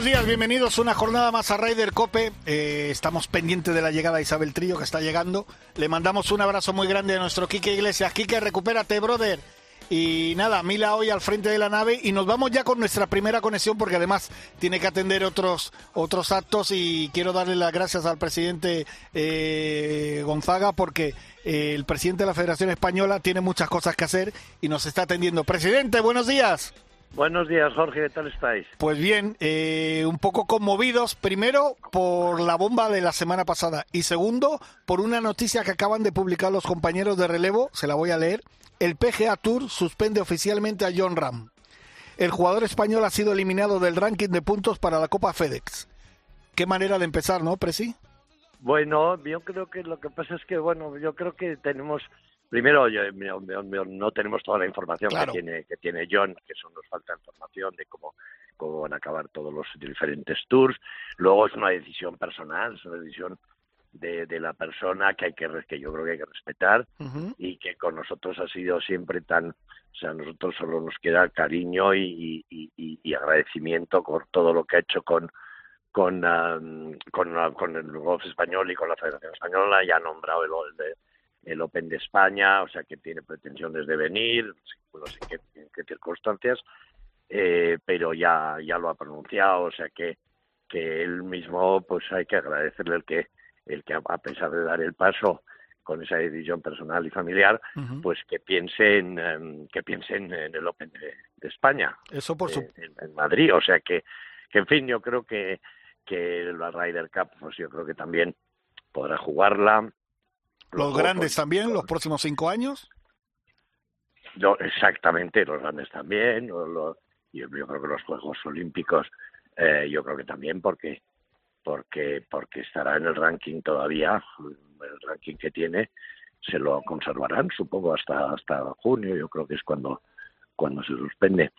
Buenos días, bienvenidos una jornada más a Raider Cope. Eh, estamos pendientes de la llegada de Isabel Trillo que está llegando. Le mandamos un abrazo muy grande a nuestro Quique Iglesias. Quique, recupérate, brother. Y nada, Mila hoy al frente de la nave y nos vamos ya con nuestra primera conexión porque además tiene que atender otros, otros actos y quiero darle las gracias al presidente eh, Gonzaga porque eh, el presidente de la Federación Española tiene muchas cosas que hacer y nos está atendiendo. Presidente, buenos días. Buenos días, Jorge, ¿qué tal estáis? Pues bien, eh, un poco conmovidos, primero por la bomba de la semana pasada y segundo por una noticia que acaban de publicar los compañeros de relevo, se la voy a leer. El PGA Tour suspende oficialmente a John Ram. El jugador español ha sido eliminado del ranking de puntos para la Copa FedEx. Qué manera de empezar, ¿no, Presi? Bueno, yo creo que lo que pasa es que, bueno, yo creo que tenemos Primero, no tenemos toda la información que tiene que tiene John, que eso nos falta información de cómo cómo van a acabar todos los diferentes tours. Luego es una decisión personal, es una decisión de, de la persona que hay que que yo creo que hay que respetar y que con nosotros ha sido siempre tan, o sea, a nosotros solo nos queda cariño y, y, agradecimiento por todo lo que ha hecho con con, con, con el golf español y con la Federación Española y ha nombrado el, el, el Open de España, o sea que tiene pretensiones de venir, no sé qué, en qué circunstancias, eh, pero ya, ya lo ha pronunciado, o sea que, que él mismo, pues hay que agradecerle el que, el que a pesar de dar el paso con esa decisión personal y familiar, pues que piensen, que piensen en el Open de, España. Eso por su... en, Madrid, o sea que, que en fin, yo creo que, que la Ryder Cup, pues yo creo que también podrá jugarla, ¿Los grandes también, los próximos cinco años? No, exactamente, los grandes también. Lo, yo, creo que los Juegos Olímpicos, eh, yo creo que también, porque porque porque estará en el ranking todavía, el ranking que tiene, se lo conservarán, supongo, hasta hasta junio. Yo creo que es cuando cuando se suspende.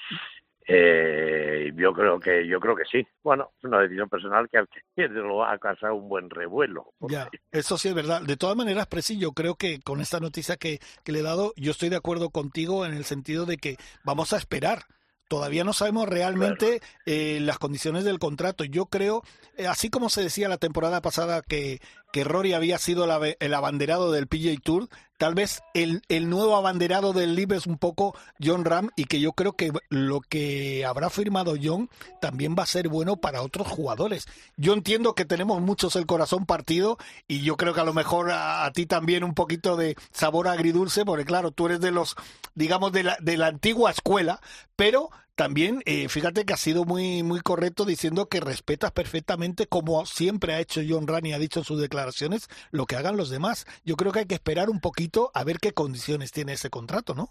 Eh, yo creo que yo creo que sí. Bueno, es una decisión personal que, que lo ha causado un buen revuelo. Ya, eso sí es verdad. De todas maneras, Presi, yo creo que con esta noticia que, que le he dado, yo estoy de acuerdo contigo en el sentido de que vamos a esperar todavía no sabemos realmente eh, las condiciones del contrato. Yo creo, eh, así como se decía la temporada pasada que, que Rory había sido el abanderado del PGA Tour, tal vez el, el nuevo abanderado del LIB es un poco John Ram y que yo creo que lo que habrá firmado John también va a ser bueno para otros jugadores. Yo entiendo que tenemos muchos el corazón partido y yo creo que a lo mejor a, ti también un poquito de sabor agridulce, porque claro, tú eres de los, digamos, de la, de la antigua escuela, pero también eh, fíjate que ha sido muy, muy correcto diciendo que respetas perfectamente, como siempre ha hecho John Rani, ha dicho en sus declaraciones, lo que hagan los demás. Yo creo que hay que esperar un poquito a ver qué condiciones tiene ese contrato, ¿no?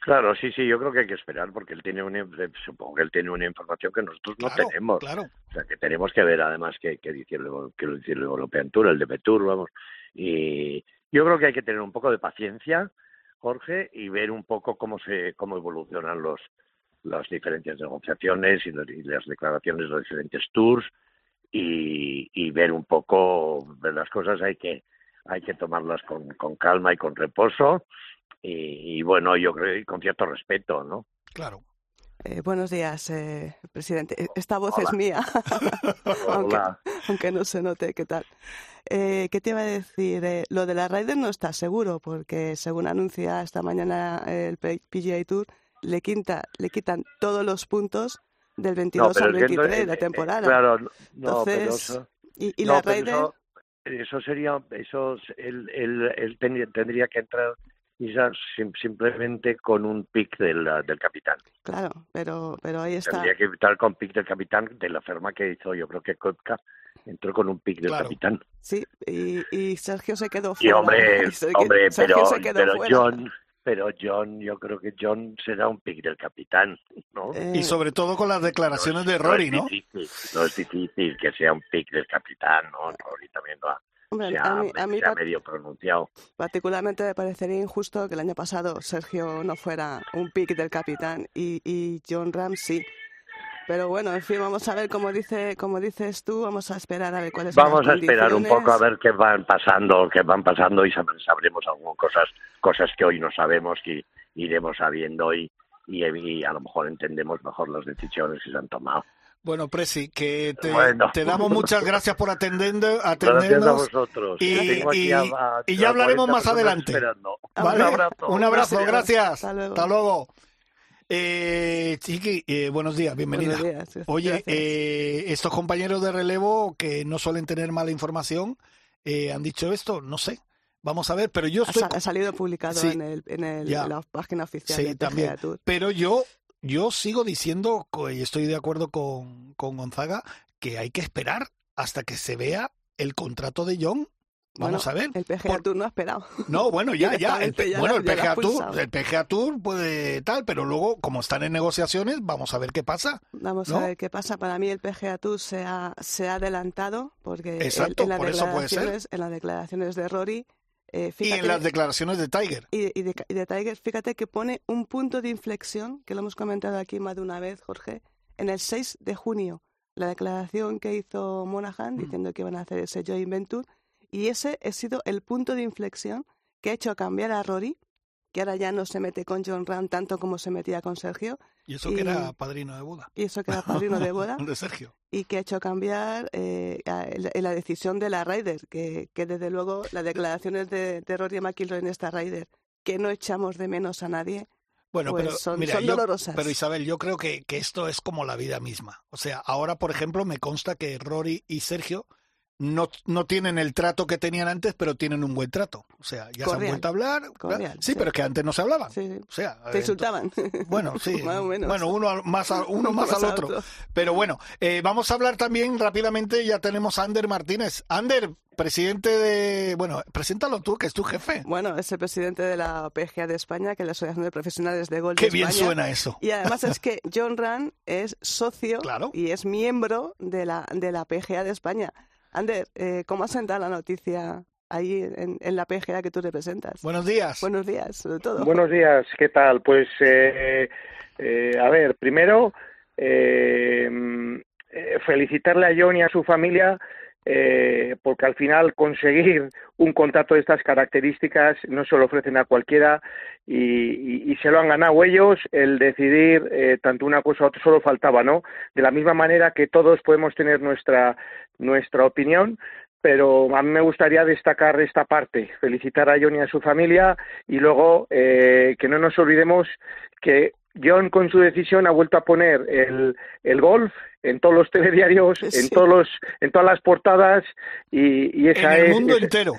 Claro, sí, sí, yo creo que hay que esperar porque él tiene una, supongo que él tiene una información que nosotros no tenemos. Claro. O sea, que tenemos que ver además que, que dice que dice el European Tour, el de Tour, vamos. Y yo creo que hay que tener un poco de paciencia, Jorge, y ver un poco cómo se cómo evolucionan los las diferentes negociaciones y, las declaraciones de los diferentes tours y, ver un poco ver las cosas hay que hay que tomarlas con, con calma y con reposo y, bueno yo creo con cierto respeto no claro eh, buenos días, eh, presidente. E, esta voz es mía, aunque, no se note qué tal. Eh, ¿Qué te iba a decir? lo de la Ryder no está seguro, porque según anuncia esta mañana el PGA Tour, le, quinta, le quitan todos los puntos del 22 al 23 de la temporada. Claro, no, Entonces, y, la Raider... Eso, sería, eso, él, él, tendría que entrar simplemente con un pick del, del capitán. Claro, pero, pero ahí está. Tendría que entrar con pick del capitán de la firma que hizo, yo creo que Koepka entró con un pick del capitán. Sí, y, y, Sergio se quedó fuera. Y hombre, hombre pero, pero John pero John, yo creo que John será un pick del capitán, ¿no? Eh, y sobre todo con las declaraciones de Rory, ¿no? no es difícil que sea un pick del capitán, ¿no? Rory también lo ha, a mí, medio pronunciado. Particularmente me parecería injusto que el año pasado Sergio no fuera un pick del capitán y, y John Ram sí. Pero bueno, en fin, vamos a ver cómo dice, como dices tú, vamos a esperar a ver cuáles son Vamos a esperar un poco a ver qué van pasando, qué van pasando y sabremos algunas cosas, cosas que hoy no sabemos que iremos sabiendo y, y, a lo mejor entendemos mejor las decisiones que se han tomado. Bueno, Presi, que te, damos muchas gracias por atender, atendernos. Gracias a vosotros. Y, ya hablaremos más adelante. Un abrazo. Un abrazo, gracias. Hasta luego. Eh, Chiqui, eh, buenos días, bienvenida. Oye, eh, estos compañeros de relevo que no suelen tener mala información eh, han dicho esto, no sé. Vamos a ver, pero yo estoy... Ha, salido publicado en, el, en, la página oficial sí, de también. Pero yo, yo sigo diciendo, y estoy de acuerdo con, con Gonzaga, que hay que esperar hasta que se vea el contrato de John Vamos a ver. El PGA Tour no ha esperado. No, bueno, ya, ya. bueno, el PGA, Tour, el PGA Tour puede tal, pero luego, como están en negociaciones, vamos a ver qué pasa. Vamos a ver qué pasa. Para mí el PGA Tour se ha, se ha adelantado porque Exacto, en, las por eso puede ser. en las declaraciones de Rory eh, y en las declaraciones de Tiger. Y, y, de, y, de, Tiger, fíjate que pone un punto de inflexión, que lo hemos comentado aquí más de una vez, Jorge, en el 6 de junio. La declaración que hizo Monahan mm. diciendo que iban a hacer ese joint venture y ese ha sido el punto de inflexión que ha hecho cambiar a Rory, que ahora ya no se mete con John Ram tanto como se metía con Sergio. Y eso que era padrino de boda. Y eso que era padrino de boda. de Sergio. Y que ha hecho cambiar eh, la, decisión de la Ryder, que, que desde luego las declaraciones de, de Rory McIlroy en esta Ryder, que no echamos de menos a nadie, bueno, pues pero son, mira, dolorosas. pero Isabel, yo creo que, que, esto es como la vida misma. O sea, ahora, por ejemplo, me consta que Rory y Sergio no, no tienen el trato que tenían antes, pero tienen un buen trato. O sea, ya se han vuelto a hablar. sí, pero es que antes no se hablaban. O sea, Te insultaban. Bueno, sí. Bueno, uno más, uno más, al otro. Pero bueno, eh, vamos a hablar también rápidamente. Ya tenemos a Ander Martínez. Ander, presidente de. Bueno, preséntalo tú, que es tu jefe. Bueno, es el presidente de la PGA de España, que es la Asociación de Profesionales de Golf. Qué bien suena eso. Y además es que John Rand es socio y es miembro de la, de la PGA de España. Ander, eh, ¿cómo ha sentado la noticia ahí en, la PGA que tú representas? Buenos días. Buenos días, sobre todo. Buenos días, ¿qué tal? Pues, eh, eh, a ver, primero, felicitarle a John y a su familia porque al final conseguir un contrato de estas características no se lo ofrecen a cualquiera y, se lo han ganado ellos el decidir tanto una cosa u otra solo faltaba no de la misma manera que todos podemos tener nuestra nuestra opinión, pero a mí me gustaría destacar esta parte, felicitar a John y a su familia y luego eh, que no nos olvidemos que John con su decisión ha vuelto a poner el, el golf en todos los telediarios, en todos los, en todas las portadas y, y esa en el mundo entero.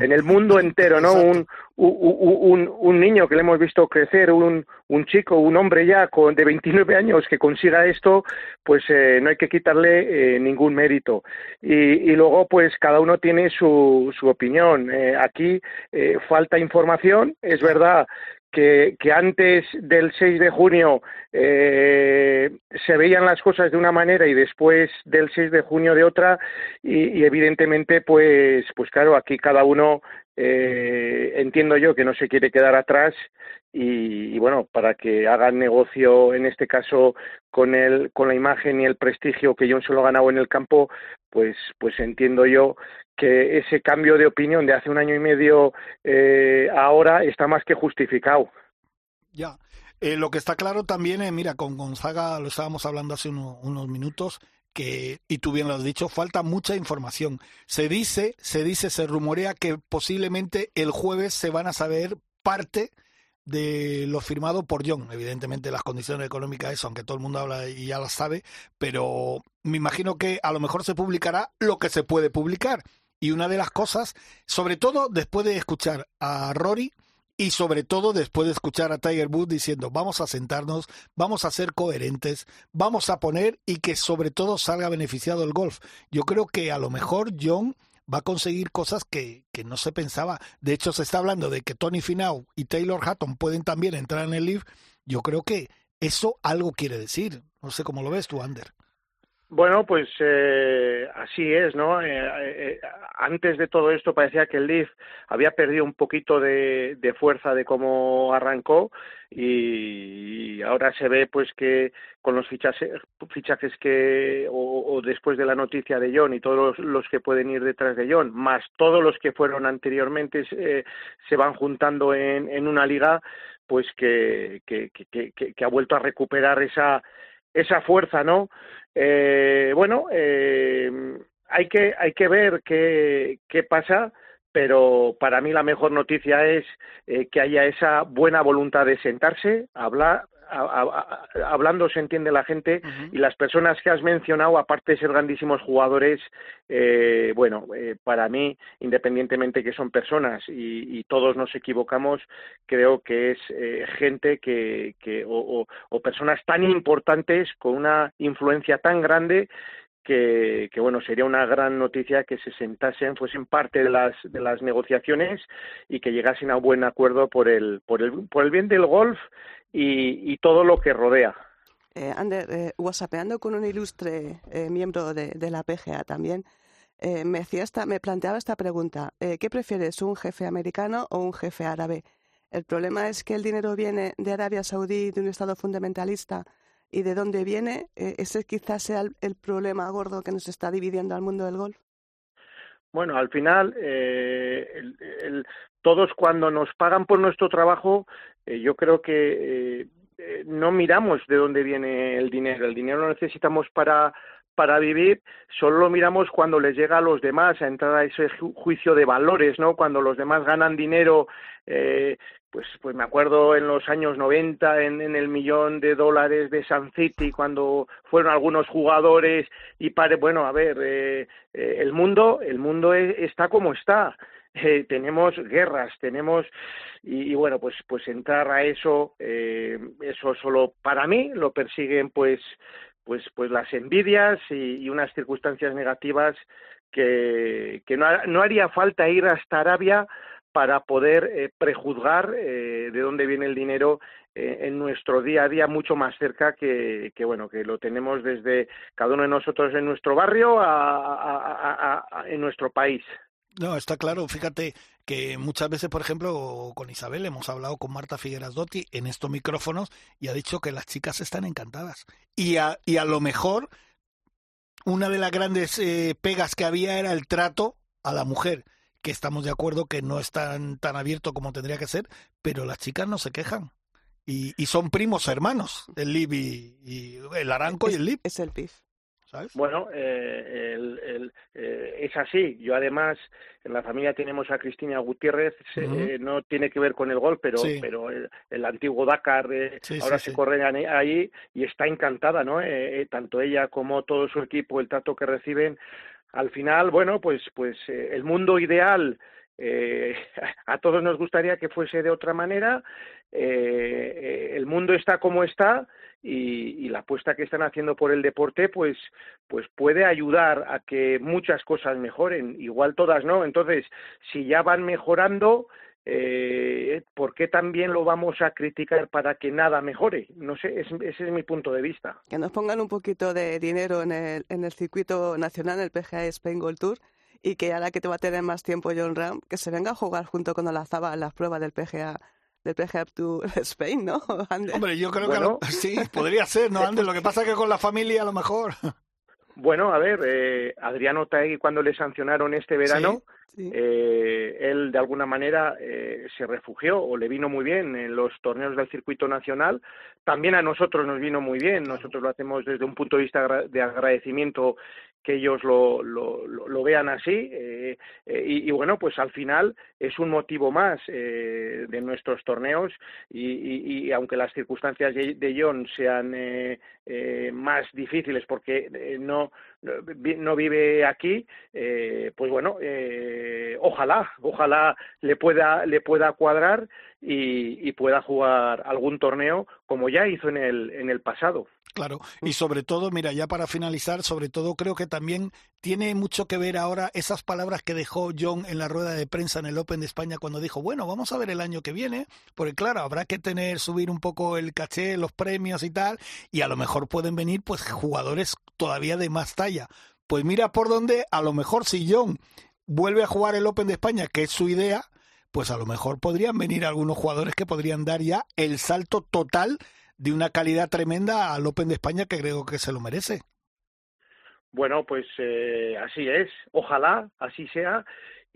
En el mundo entero, ¿no? Un, un, un, niño que le hemos visto crecer, un, un chico, un hombre ya con, de 29 años que consiga esto, pues eh, no hay que quitarle eh, ningún mérito. Y, y, luego, pues cada uno tiene su, su opinión. Eh, aquí falta información, es verdad que, que, antes del 6 de junio eh, se veían las cosas de una manera y después del 6 de junio de otra y, evidentemente pues pues claro aquí cada uno eh, entiendo yo que no se quiere quedar atrás y, y, bueno para que hagan negocio en este caso con el con la imagen y el prestigio que John se lo ha ganado en el campo pues pues entiendo yo que ese cambio de opinión de hace un año y medio eh, ahora está más que justificado. Ya. Eh, lo que está claro también, eh, mira, con Gonzaga lo estábamos hablando hace unos minutos, que, y tú bien lo has dicho, falta mucha información. Se dice, se dice, se rumorea que posiblemente el jueves se van a saber parte de lo firmado por John. Evidentemente las condiciones económicas, eso, aunque todo el mundo habla y ya las sabe, pero me imagino que a lo mejor se publicará lo que se puede publicar. Y una de las cosas, sobre todo después de escuchar a Rory y sobre todo después de escuchar a Tiger Woods diciendo vamos a sentarnos, vamos a ser coherentes, vamos a poner y que sobre todo salga beneficiado el golf. Yo creo que a lo mejor John va a conseguir cosas que, que no se pensaba. De hecho, se está hablando de que Tony Finau y Taylor Hatton pueden también entrar en el Leaf. Yo creo que eso algo quiere decir. No sé cómo lo ves tú, Ander. Bueno, pues eh, así es, ¿no? Eh, eh, antes de todo esto parecía que el Leaf había perdido un poquito de, fuerza de cómo arrancó y, ahora se ve pues que con los fichajes, fichajes que o, después de la noticia de John y todos los, que pueden ir detrás de John, más todos los que fueron anteriormente se van juntando en, una liga pues que, que ha vuelto a recuperar esa esa fuerza, ¿no? Eh, bueno, eh, hay que hay que ver qué, qué pasa, pero para mí la mejor noticia es eh, que haya esa buena voluntad de sentarse, hablar, hablando se entiende la gente y las personas que has mencionado, aparte de ser grandísimos jugadores, eh, bueno, eh, para mí, independientemente que son personas y, todos nos equivocamos, creo que es eh, gente que, que o, personas tan importantes con una influencia tan grande que, bueno sería una gran noticia que se sentasen fuesen parte de las de las negociaciones y que llegasen a un buen acuerdo por el por el por el bien del golf y, todo lo que rodea. Eh, Ander, eh, whatsappeando con un ilustre eh, miembro de, la PGA también, eh, me, hacía esta, me planteaba esta pregunta. ¿Qué prefieres, un jefe americano o un jefe árabe? El problema es que el dinero viene de Arabia Saudí, de un Estado fundamentalista, y de dónde viene, ese quizás sea el, problema gordo que nos está dividiendo al mundo del golf. Bueno, al final, todos cuando nos pagan por nuestro trabajo eh, yo creo que eh, eh, no miramos de dónde viene el dinero. El dinero lo necesitamos para para vivir, solo lo miramos cuando les llega a los demás, a entrar a ese juicio de valores, ¿no? Cuando los demás ganan dinero, eh, pues, pues me acuerdo en los años 90 en, en el millón de dólares de San City, cuando fueron algunos jugadores y pare, bueno, a ver, eh, el mundo, el mundo e, está como está. Eh, tenemos guerras, tenemos y, bueno pues pues entrar a eso eh, eso solo para mí lo persiguen pues pues pues las envidias y, unas circunstancias negativas que, que no, no, haría falta ir hasta Arabia para poder eh, prejuzgar de dónde viene el dinero en nuestro día a día mucho más cerca que, bueno que lo tenemos desde cada uno de nosotros en nuestro barrio a, a, en nuestro país no, está claro. Fíjate que muchas veces, por ejemplo, con Isabel hemos hablado con Marta Figueras Dotti en estos micrófonos y ha dicho que las chicas están encantadas. Y a, y a lo mejor una de las grandes eh, pegas que había era el trato a la mujer, que estamos de acuerdo que no es tan, tan abierto como tendría que ser, pero las chicas no se quejan. Y, y son primos hermanos, el Lib y, el Aranco y el Lib. Es el PIF. Bueno, eh, el, eh, es así. Yo además en la familia tenemos a Cristina Gutiérrez, eh, no tiene que ver con el gol, pero, pero el, antiguo Dakar ahora se corre ahí y está encantada, ¿no? tanto ella como todo su equipo, el trato que reciben. Al final, bueno, pues, pues el mundo ideal eh, a todos nos gustaría que fuese de otra manera. Eh, el mundo está como está y, la apuesta que están haciendo por el deporte, pues, pues puede ayudar a que muchas cosas mejoren. Igual todas no. Entonces, si ya van mejorando, eh, ¿por qué también lo vamos a criticar para que nada mejore? No sé, ese es mi punto de vista. Que nos pongan un poquito de dinero en el, en el circuito nacional, el PGA Spain Gold Tour, y que ahora que te va a tener más tiempo John Ram, que se venga a jugar junto con Olazaba en las pruebas del PGA del PGA Tour Spain, ¿no? Hombre, yo creo que sí, podría ser, ¿no, Ander? Lo que pasa es que con la familia a lo mejor. Bueno, a ver, eh, Adriano Taegui cuando le sancionaron este verano, Eh, él de alguna manera eh, se refugió o le vino muy bien en los torneos del circuito nacional. También a nosotros nos vino muy bien. Nosotros lo hacemos desde un punto de vista de agradecimiento que ellos lo, lo, lo vean así eh, eh, y, y, bueno pues al final es un motivo más eh, de nuestros torneos y, y, y, aunque las circunstancias de, John sean eh, eh, más difíciles porque no no vive aquí pues bueno ojalá ojalá le pueda le pueda cuadrar y, y pueda jugar algún torneo como ya hizo en el en el pasado Claro, y sobre todo, mira, ya para finalizar, sobre todo creo que también tiene mucho que ver ahora esas palabras que dejó John en la rueda de prensa en el Open de España cuando dijo, bueno, vamos a ver el año que viene, porque claro, habrá que tener, subir un poco el caché, los premios y tal, y a lo mejor pueden venir pues jugadores todavía de más talla. Pues mira por dónde, a lo mejor si John vuelve a jugar el Open de España, que es su idea, pues a lo mejor podrían venir algunos jugadores que podrían dar ya el salto total de una calidad tremenda al Open de España que creo que se lo merece. Bueno, pues eh, así es. Ojalá así sea.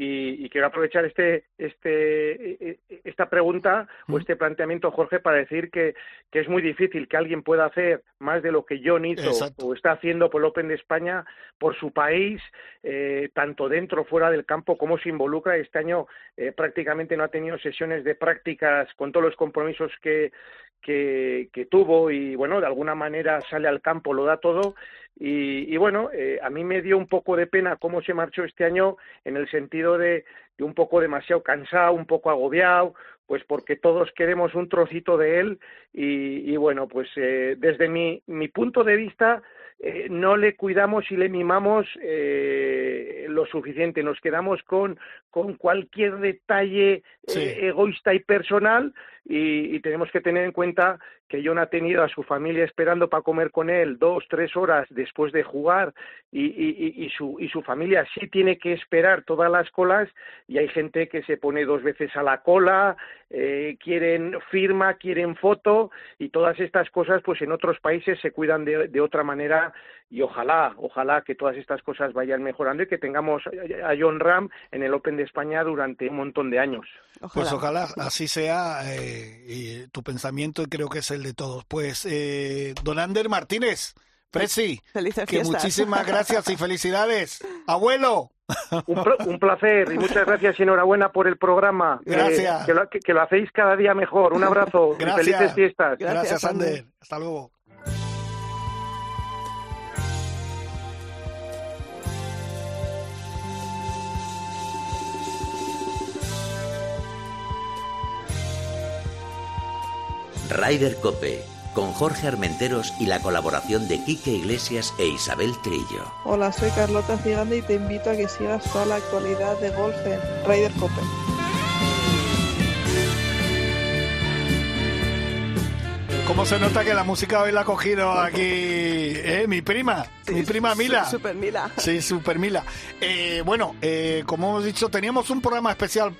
Y, quiero aprovechar este, este, e, e, esta pregunta o este planteamiento, Jorge, para decir que, que, es muy difícil que alguien pueda hacer más de lo que John hizo o está haciendo por el Open de España, por su país, eh, tanto dentro o fuera del campo, cómo se involucra. Este año eh, prácticamente no ha tenido sesiones de prácticas con todos los compromisos que, que, que, tuvo y bueno, de alguna manera sale al campo, lo da todo. Y, bueno, eh, a mí me dio un poco de pena cómo se marchó este año en el sentido de, de un poco demasiado cansado, un poco agobiado, pues porque todos queremos un trocito de él. Y, y bueno, pues eh, desde mi, mi punto de vista eh, no le cuidamos y le mimamos eh, lo suficiente, nos quedamos con, con cualquier detalle eh, egoísta y personal y, y, tenemos que tener en cuenta que John ha tenido a su familia esperando para comer con él dos, tres horas después de jugar y, y, y, su, y su familia sí tiene que esperar todas las colas y hay gente que se pone dos veces a la cola, eh, quieren firma, quieren foto y todas estas cosas pues en otros países se cuidan de, de otra manera y ojalá, ojalá que todas estas cosas vayan mejorando y que tengamos a John Ram en el Open de España durante un montón de años. Pues ojalá así sea eh, y tu pensamiento y creo que es el de todos. Pues eh, Don Ander Martínez, Presi, que muchísimas gracias y felicidades. Abuelo. Un, placer y muchas gracias y enhorabuena por el programa. Eh, gracias. que, lo, hacéis cada día mejor. Un abrazo y felices fiestas. Gracias, Ander. Hasta luego. Ryder Cope, con Jorge Armenteros y la colaboración de Quique Iglesias e Isabel Trillo. Hola, soy Carlota Gigante y te invito a que sigas toda la actualidad de golf en Ryder Cope. ¿Cómo se nota que la música hoy la ha cogido aquí eh, mi prima? mi prima Mila. Super Mila. Sí, Super Mila. Eh, bueno, eh, como hemos dicho, teníamos un programa especial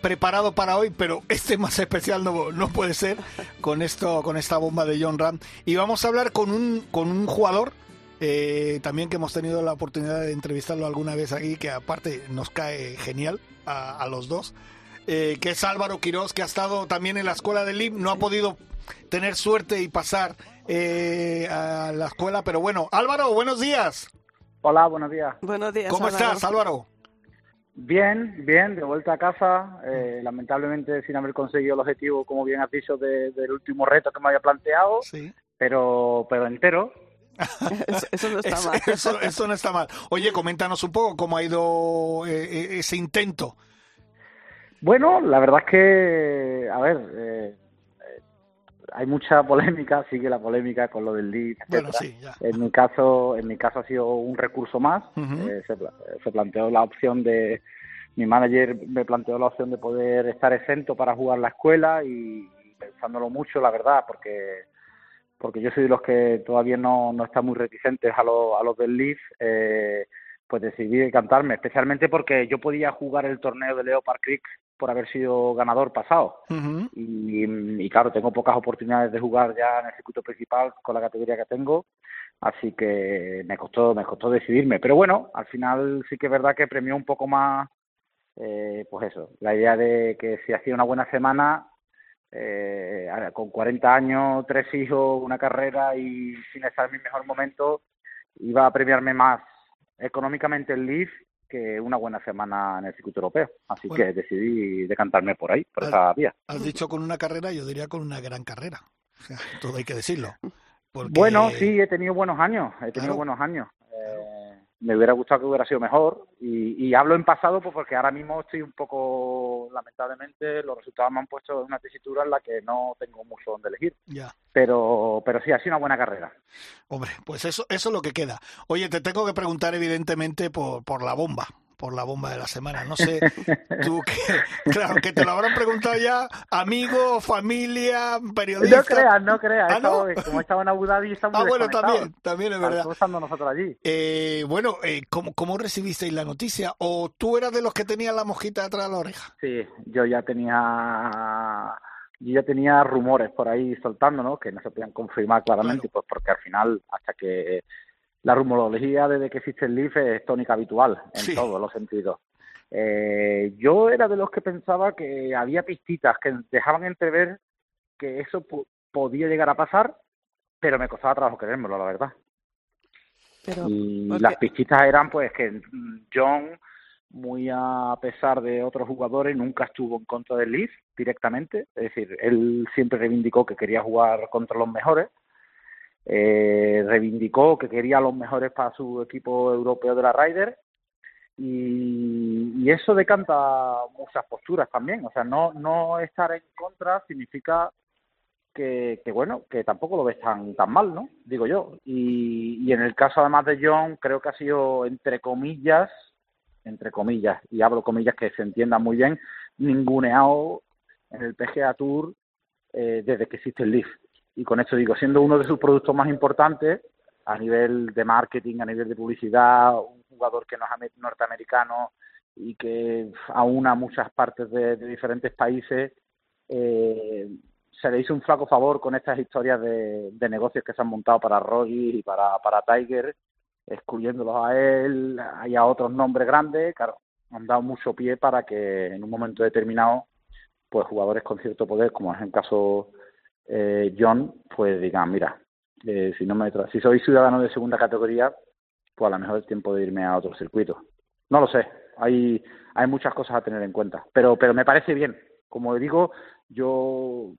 preparado para hoy, pero este más especial no, no puede ser con esto, con esta bomba de John Ram. Y vamos a hablar con un, con un jugador eh, también que hemos tenido la oportunidad de entrevistarlo alguna vez aquí, que aparte nos cae genial a, los dos, eh, que es Álvaro Quiroz, que ha estado también en la escuela del LIB, no ha podido tener suerte y pasar eh, a la escuela, pero bueno, Álvaro, buenos días. Hola, buenos días. Buenos días. ¿Cómo estás, Álvaro? Bien, bien, de vuelta a casa, eh, lamentablemente sin haber conseguido el objetivo, como bien has dicho, del último reto que me había planteado, sí. pero, pero entero. eso, no está mal. Eso, no está mal. Oye, coméntanos un poco cómo ha ido eh, eh, ese intento. Bueno, la verdad es que, a ver, eh, hay mucha polémica, sigue la polémica con lo del lead, bueno, sí, ya. En mi caso, en mi caso ha sido un recurso más. Eh, se, planteó la opción de mi manager me planteó la opción de poder estar exento para jugar la escuela y, pensándolo mucho, la verdad, porque porque yo soy de los que todavía no, no están muy reticentes a, lo, a los del Leaf, eh, pues decidí decantarme, especialmente porque yo podía jugar el torneo de Leopard Creek por haber sido ganador pasado. y, claro, tengo pocas oportunidades de jugar ya en el circuito principal con la categoría que tengo, así que me costó, me costó decidirme. Pero bueno, al final sí que es verdad que premió un poco más, eh, pues eso, la idea de que si hacía una buena semana, eh, con 40 años, tres hijos, una carrera y sin estar en mi mejor momento, iba a premiarme más económicamente el Leaf que una buena semana en el circuito europeo. Así que decidí decantarme por ahí, por esa vía. Has dicho con una carrera, yo diría con una gran carrera. O sea, todo hay que decirlo. Bueno, sí, he tenido buenos años, he tenido buenos años. Eh, me hubiera gustado que hubiera sido mejor y, hablo en pasado pues porque ahora mismo estoy un poco, lamentablemente, los resultados me han puesto en una tesitura en la que no tengo mucho donde elegir. Ya. Pero, pero sí, ha sido una buena carrera. Hombre, pues eso, eso es lo que queda. Oye, te tengo que preguntar evidentemente por, por la bomba por la bomba de la semana. No sé, tú que, claro, que te lo habrán preguntado ya, amigo, familia, periodista. No creas, no creas. ¿Ah, no? Como estaba en Abu Dhabi, estamos Ah, bueno, también, también es verdad. Estamos nosotros allí. Eh, bueno, eh, ¿cómo, ¿cómo recibisteis la noticia? ¿O tú eras de los que tenían la mosquita detrás de la oreja? Sí, yo ya tenía yo ya tenía rumores por ahí soltando, ¿no? Que no se podían confirmar claramente, pues porque al final, hasta que la rumorología desde que existe el LIF es tónica habitual en todos los sentidos. Eh, yo era de los que pensaba que había pistitas que dejaban entrever que eso podía llegar a pasar, pero me costaba trabajo creérmelo, la verdad. y las pistitas eran pues que John, muy a pesar de otros jugadores, nunca estuvo en contra del Leaf directamente, es decir, él siempre reivindicó que quería jugar contra los mejores eh, reivindicó que quería los mejores para su equipo europeo de la Ryder y, eso decanta muchas posturas también. O sea, no, no estar en contra significa que, bueno, que tampoco lo ves tan, tan mal, ¿no? Digo yo. Y, y en el caso además de John, creo que ha sido, entre comillas, entre comillas, y hablo comillas que se entienda muy bien, ninguneado en el PGA Tour eh, desde que existe el Leaf y con esto digo, siendo uno de sus productos más importantes a nivel de marketing, a nivel de publicidad, un jugador que no es norteamericano y que aúna muchas partes de, diferentes países, eh, se le hizo un flaco favor con estas historias de, negocios que se han montado para Roger y para, para Tiger, excluyéndolos a él y a otros nombres grandes, claro, han dado mucho pie para que en un momento determinado, pues jugadores con cierto poder, como es el caso eh, John, pues digan, mira, eh, si no me si soy ciudadano de segunda categoría, pues a lo mejor es tiempo de irme a otro circuito. No lo sé, hay, hay muchas cosas a tener en cuenta, pero, pero me parece bien. Como digo, yo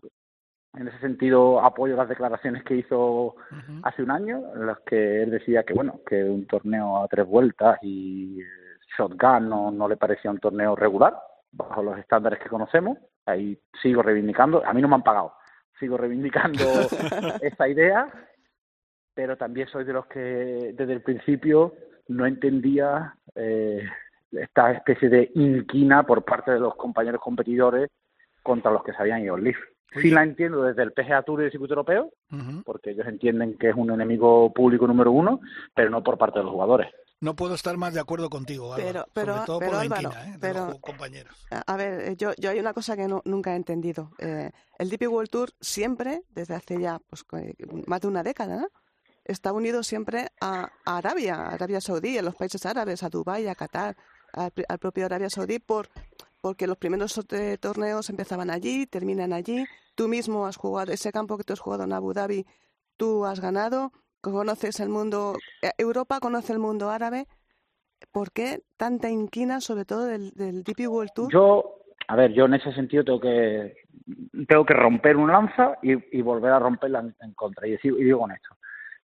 en ese sentido apoyo las declaraciones que hizo hace un año, en las que él decía que bueno, que un torneo a tres vueltas y shotgun no, no le parecía un torneo regular, bajo los estándares que conocemos. Ahí sigo reivindicando. A mí no me han pagado, sigo reivindicando esa idea, pero también soy de los que desde el principio no entendía eh, esta especie de inquina por parte de los compañeros competidores contra los que se habían ido al LIF. Sí la entiendo desde el PGA Tour y el circuito europeo, porque ellos entienden que es un enemigo público número uno, pero no por parte de los jugadores. No puedo estar más de acuerdo contigo, Álvaro, pero, sobre todo por la ¿eh? de los compañeros. A ver, eh, yo, yo hay una cosa que nunca he entendido. Eh, el DP World Tour siempre, desde hace ya pues, más de una década, está unido siempre a, Arabia, a Arabia Saudí, a los países árabes, a Dubái, a Qatar, al, propio Arabia Saudí, por, porque los primeros torneos empezaban allí, terminan allí. Tú mismo has jugado, ese campo que tú has jugado en Abu Dhabi, tú has ganado conoces el mundo, eh, Europa conoce el mundo árabe, ¿por qué tanta inquina sobre todo del, del DP World Tour? Yo, a ver, yo en ese sentido tengo que tengo que romper un lanza y, volver a romperla en, contra. Y, y, digo con esto.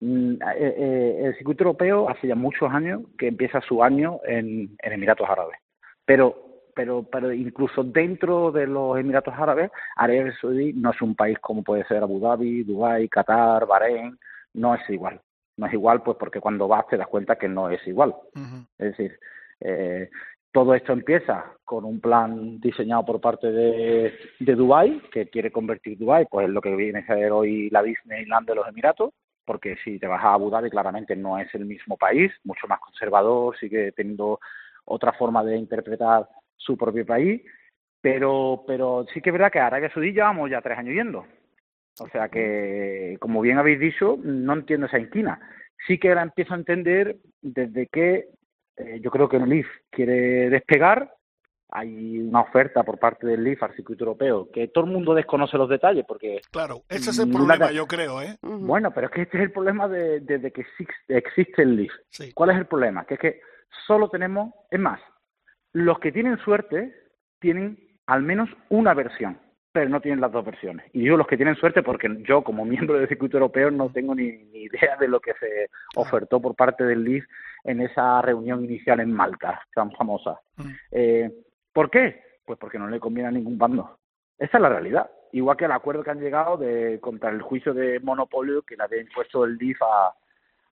Mm, eh, eh, el circuito europeo hace ya muchos años que empieza su año en, en Emiratos Árabes. Pero pero, pero incluso dentro de los Emiratos Árabes, Arabia Saudí no es un país como puede ser Abu Dhabi, Dubái, Qatar, Bahrein, no es igual. No es igual, pues porque cuando vas te das cuenta que no es igual. Es decir, eh, todo esto empieza con un plan diseñado por parte de, de Dubái, que quiere convertir Dubái pues en lo que viene a ser hoy la Disneyland de los Emiratos, porque si te vas a Abu Dhabi claramente no es el mismo país, mucho más conservador, sigue teniendo otra forma de interpretar su propio país, pero pero sí que es verdad que a Arabia Saudí llevamos ya tres años yendo. O sea que, como bien habéis dicho, no entiendo esa inquina. Sí que la empiezo a entender desde que eh, yo creo que el LIF quiere despegar. Hay una oferta por parte del LIF al circuito europeo que todo el mundo desconoce los detalles porque... Claro, ese es el problema, yo creo, ¿eh? Bueno, pero es que este es el problema desde que existe el LIF. ¿Cuál es el problema? Que es que solo tenemos... Es más, los que tienen suerte tienen al menos una versión pero no tienen las dos versiones. Y digo los que tienen suerte porque yo, como miembro del circuito europeo, no tengo ni, idea de lo que se ofertó por parte del LIF en esa reunión inicial en Malta, tan famosa. Mm. Eh, ¿Por qué? Pues porque no le conviene a ningún bando. Esa es la realidad. Igual que el acuerdo que han llegado de contra el juicio de monopolio que le había impuesto el LIF a,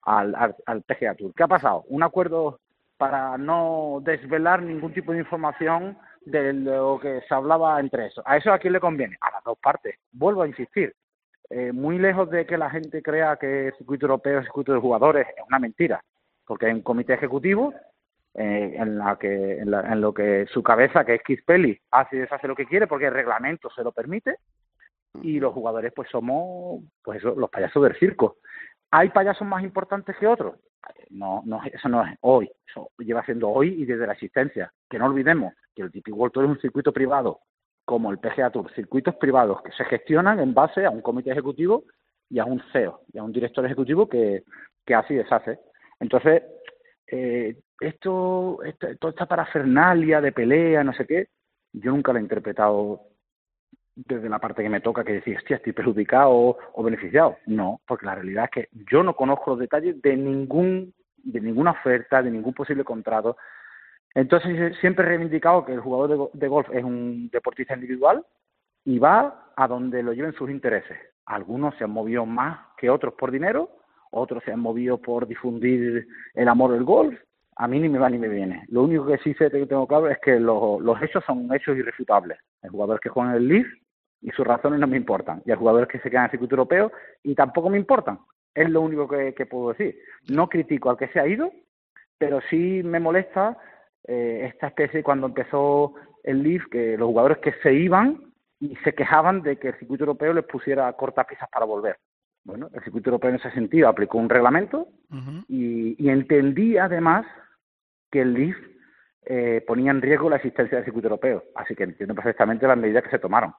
al, al, PGA Tour. ¿Qué ha pasado? Un acuerdo para no desvelar ningún tipo de información de lo que se hablaba entre eso. ¿A eso a quién le conviene? A las dos partes. Vuelvo a insistir. Eh, muy lejos de que la gente crea que el circuito europeo es el circuito de jugadores, es una mentira. Porque hay un comité ejecutivo eh, en, la que, en, lo que su cabeza, que es Keith Pelly, hace y deshace lo que quiere porque el reglamento se lo permite y los jugadores pues somos pues los payasos del circo. ¿Hay payasos más importantes que otros? No, no, eso no es hoy, eso lleva siendo hoy y desde la existencia. Que no olvidemos que el DP World es un circuito privado, como el PGA Tour, circuitos privados que se gestionan en base a un comité ejecutivo y a un CEO, y a un director ejecutivo que, que y deshace. Entonces, eh, esto, esto, toda esta parafernalia de pelea, no sé qué, yo nunca lo he interpretado desde la parte que me toca que decir, hostia, estoy perjudicado o beneficiado. No, porque la realidad es que yo no conozco los detalles de ningún de ninguna oferta, de ningún posible contrato. Entonces siempre he reivindicado que el jugador de, golf es un deportista individual y va a donde lo lleven sus intereses. Algunos se han movido más que otros por dinero, otros se han movido por difundir el amor del golf. A mí ni me va ni me viene. Lo único que sí sé que tengo claro es que los, los hechos son hechos irrefutables. El jugador que juega en el Leaf y sus razones no me importan. Y hay jugadores que se quedan en el circuito europeo y tampoco me importan. Es lo único que, puedo decir. No critico al que se ha ido, pero sí me molesta eh, esta especie cuando empezó el Leaf, que los jugadores que se iban y se quejaban de que el circuito europeo les pusiera cortapisas para volver. Bueno, el circuito europeo en ese sentido aplicó un reglamento y, y, entendí además que el Leaf eh, ponía en riesgo la existencia del circuito europeo. Así que entiendo perfectamente las medidas que se tomaron.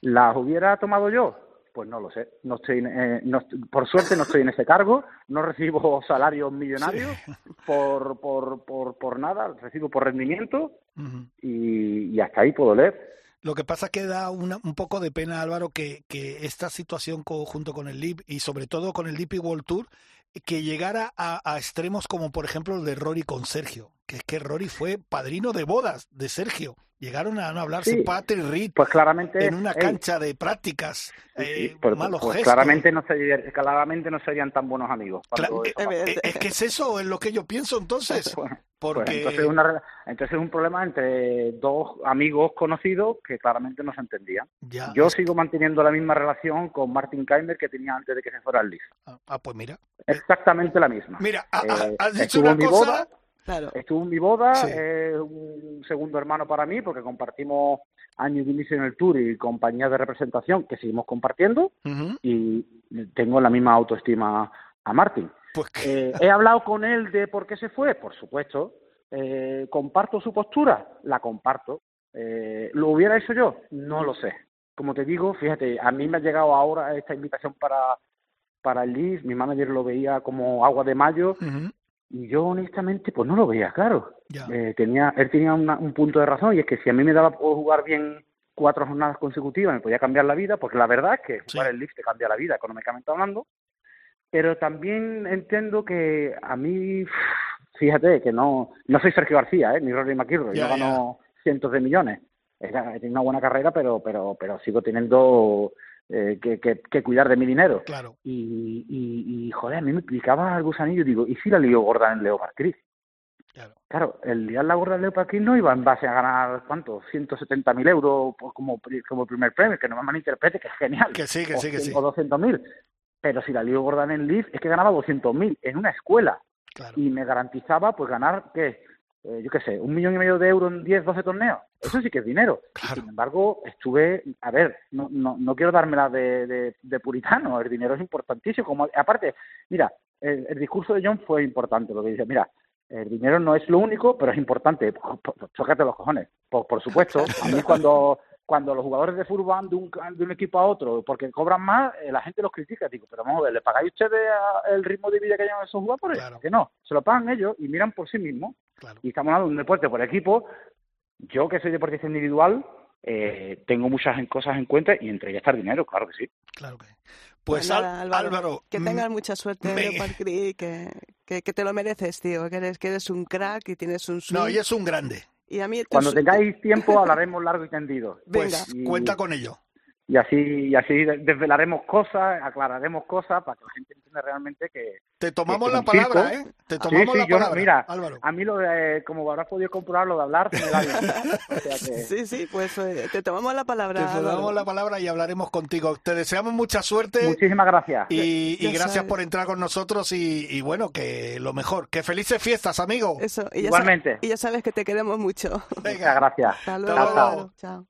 ¿Las hubiera tomado yo? Pues no lo sé. No estoy, eh, por suerte no estoy en ese cargo, no recibo salarios millonarios por, por, por, por, nada, recibo por rendimiento y, hasta ahí puedo leer. Lo que pasa es que da un poco de pena, Álvaro, que, que esta situación junto con el LIB y sobre todo con el DP World Tour, que llegara a, a extremos como por ejemplo el de Rory con Sergio, que es que Rory fue padrino de bodas de Sergio. Llegaron a no hablarse sí, Patrick Reed pues claramente, en una cancha de prácticas. Eh, pues, pues claramente no serían, claramente no serían tan buenos amigos. Eh, eh, es que es eso, es lo que yo pienso entonces. Pues porque... entonces, una, entonces es un problema entre dos amigos conocidos que claramente no se entendían. yo sigo manteniendo la misma relación con Martin Keimer que tenía antes de que se fuera al Leaf. Ah, ah, pues mira. Exactamente la misma. Mira, has dicho una cosa... Estuvo en mi boda, es un segundo hermano para mí porque compartimos años de inicio en el tour y compañía de representación que seguimos compartiendo y tengo la misma autoestima a Martín. Pues eh, he hablado con él de por qué se fue, por supuesto. Eh, ¿Comparto su postura? La comparto. Eh, ¿Lo hubiera hecho yo? No lo sé. Como te digo, fíjate, a mí me ha llegado ahora esta invitación para, para el Leeds, mi manager lo veía como agua de mayo y yo honestamente pues no lo veía claro. Eh, tenía, él tenía un punto de razón y es que si a mí me daba por jugar bien cuatro jornadas consecutivas me podía cambiar la vida, porque la verdad es que jugar el Leaf te cambia la vida económicamente hablando, pero también entiendo que a mí, fíjate que no, no soy Sergio García, ¿eh? ni Rory McIlroy, yo gano cientos de millones, he tenido una buena carrera, pero, pero, pero sigo teniendo eh, que, que, cuidar de mi dinero. Claro. Y, y, joder, a mí me picaba el gusanillo y digo, ¿y si la lío gorda en Leopard Creek? Claro. claro, el liar la gorda en Leopard Creek no iba en base a ganar, ¿cuánto? 170.000 euros como, como primer premio, que no me malinterprete, que es genial. Que sí, que sí, que sí. O 200.000. Pero si la lío gorda en Leaf es que ganaba 200.000 en una escuela. Claro. Y me garantizaba, pues, ganar, ¿qué? Eh, yo qué sé, un millón y medio de euros en 10, 12 torneos. Eso sí que es dinero. Sin embargo, estuve, a ver, no, no, no quiero dármela de, de, puritano, el dinero es importantísimo. Como, aparte, mira, el, discurso de John fue importante, lo que dice, mira, el dinero no es lo único, pero es importante. Chócate los cojones. Por, por supuesto, a mí cuando cuando los jugadores de fútbol van de un, de un equipo a otro porque cobran más, eh, la gente los critica. Digo, pero vamos a ver, ¿le pagáis ustedes el ritmo de vida que llevan esos jugadores? Que no, se lo pagan ellos y miran por sí mismos. Y estamos hablando de un deporte por equipo. Yo, que soy deportista individual, eh, tengo muchas cosas en cuenta y entre ellas está el dinero, claro que sí. Claro que Pues, Álvaro, que tengas mucha suerte, que, que, que, te lo mereces, tío, que eres, que eres un crack y tienes un No, y es un grande. Cuando tengáis tiempo hablaremos largo y tendido. Pues cuenta con ello. Y así, y así desvelaremos cosas, aclararemos cosas para que la gente entienda realmente que... Te tomamos la palabra, ¿eh? Te tomamos la palabra, mira, a mí lo de, como habrás podido comprobar, lo de hablar me da bien. Sí, sí, pues eh, te tomamos la palabra. Te tomamos la palabra y hablaremos contigo. Te deseamos mucha suerte. Muchísimas gracias. Y, gracias por entrar con nosotros y, bueno, que lo mejor. Que felices fiestas, amigo. Eso, y Igualmente. y ya sabes que te queremos mucho. Venga, gracias. Hasta luego. chao.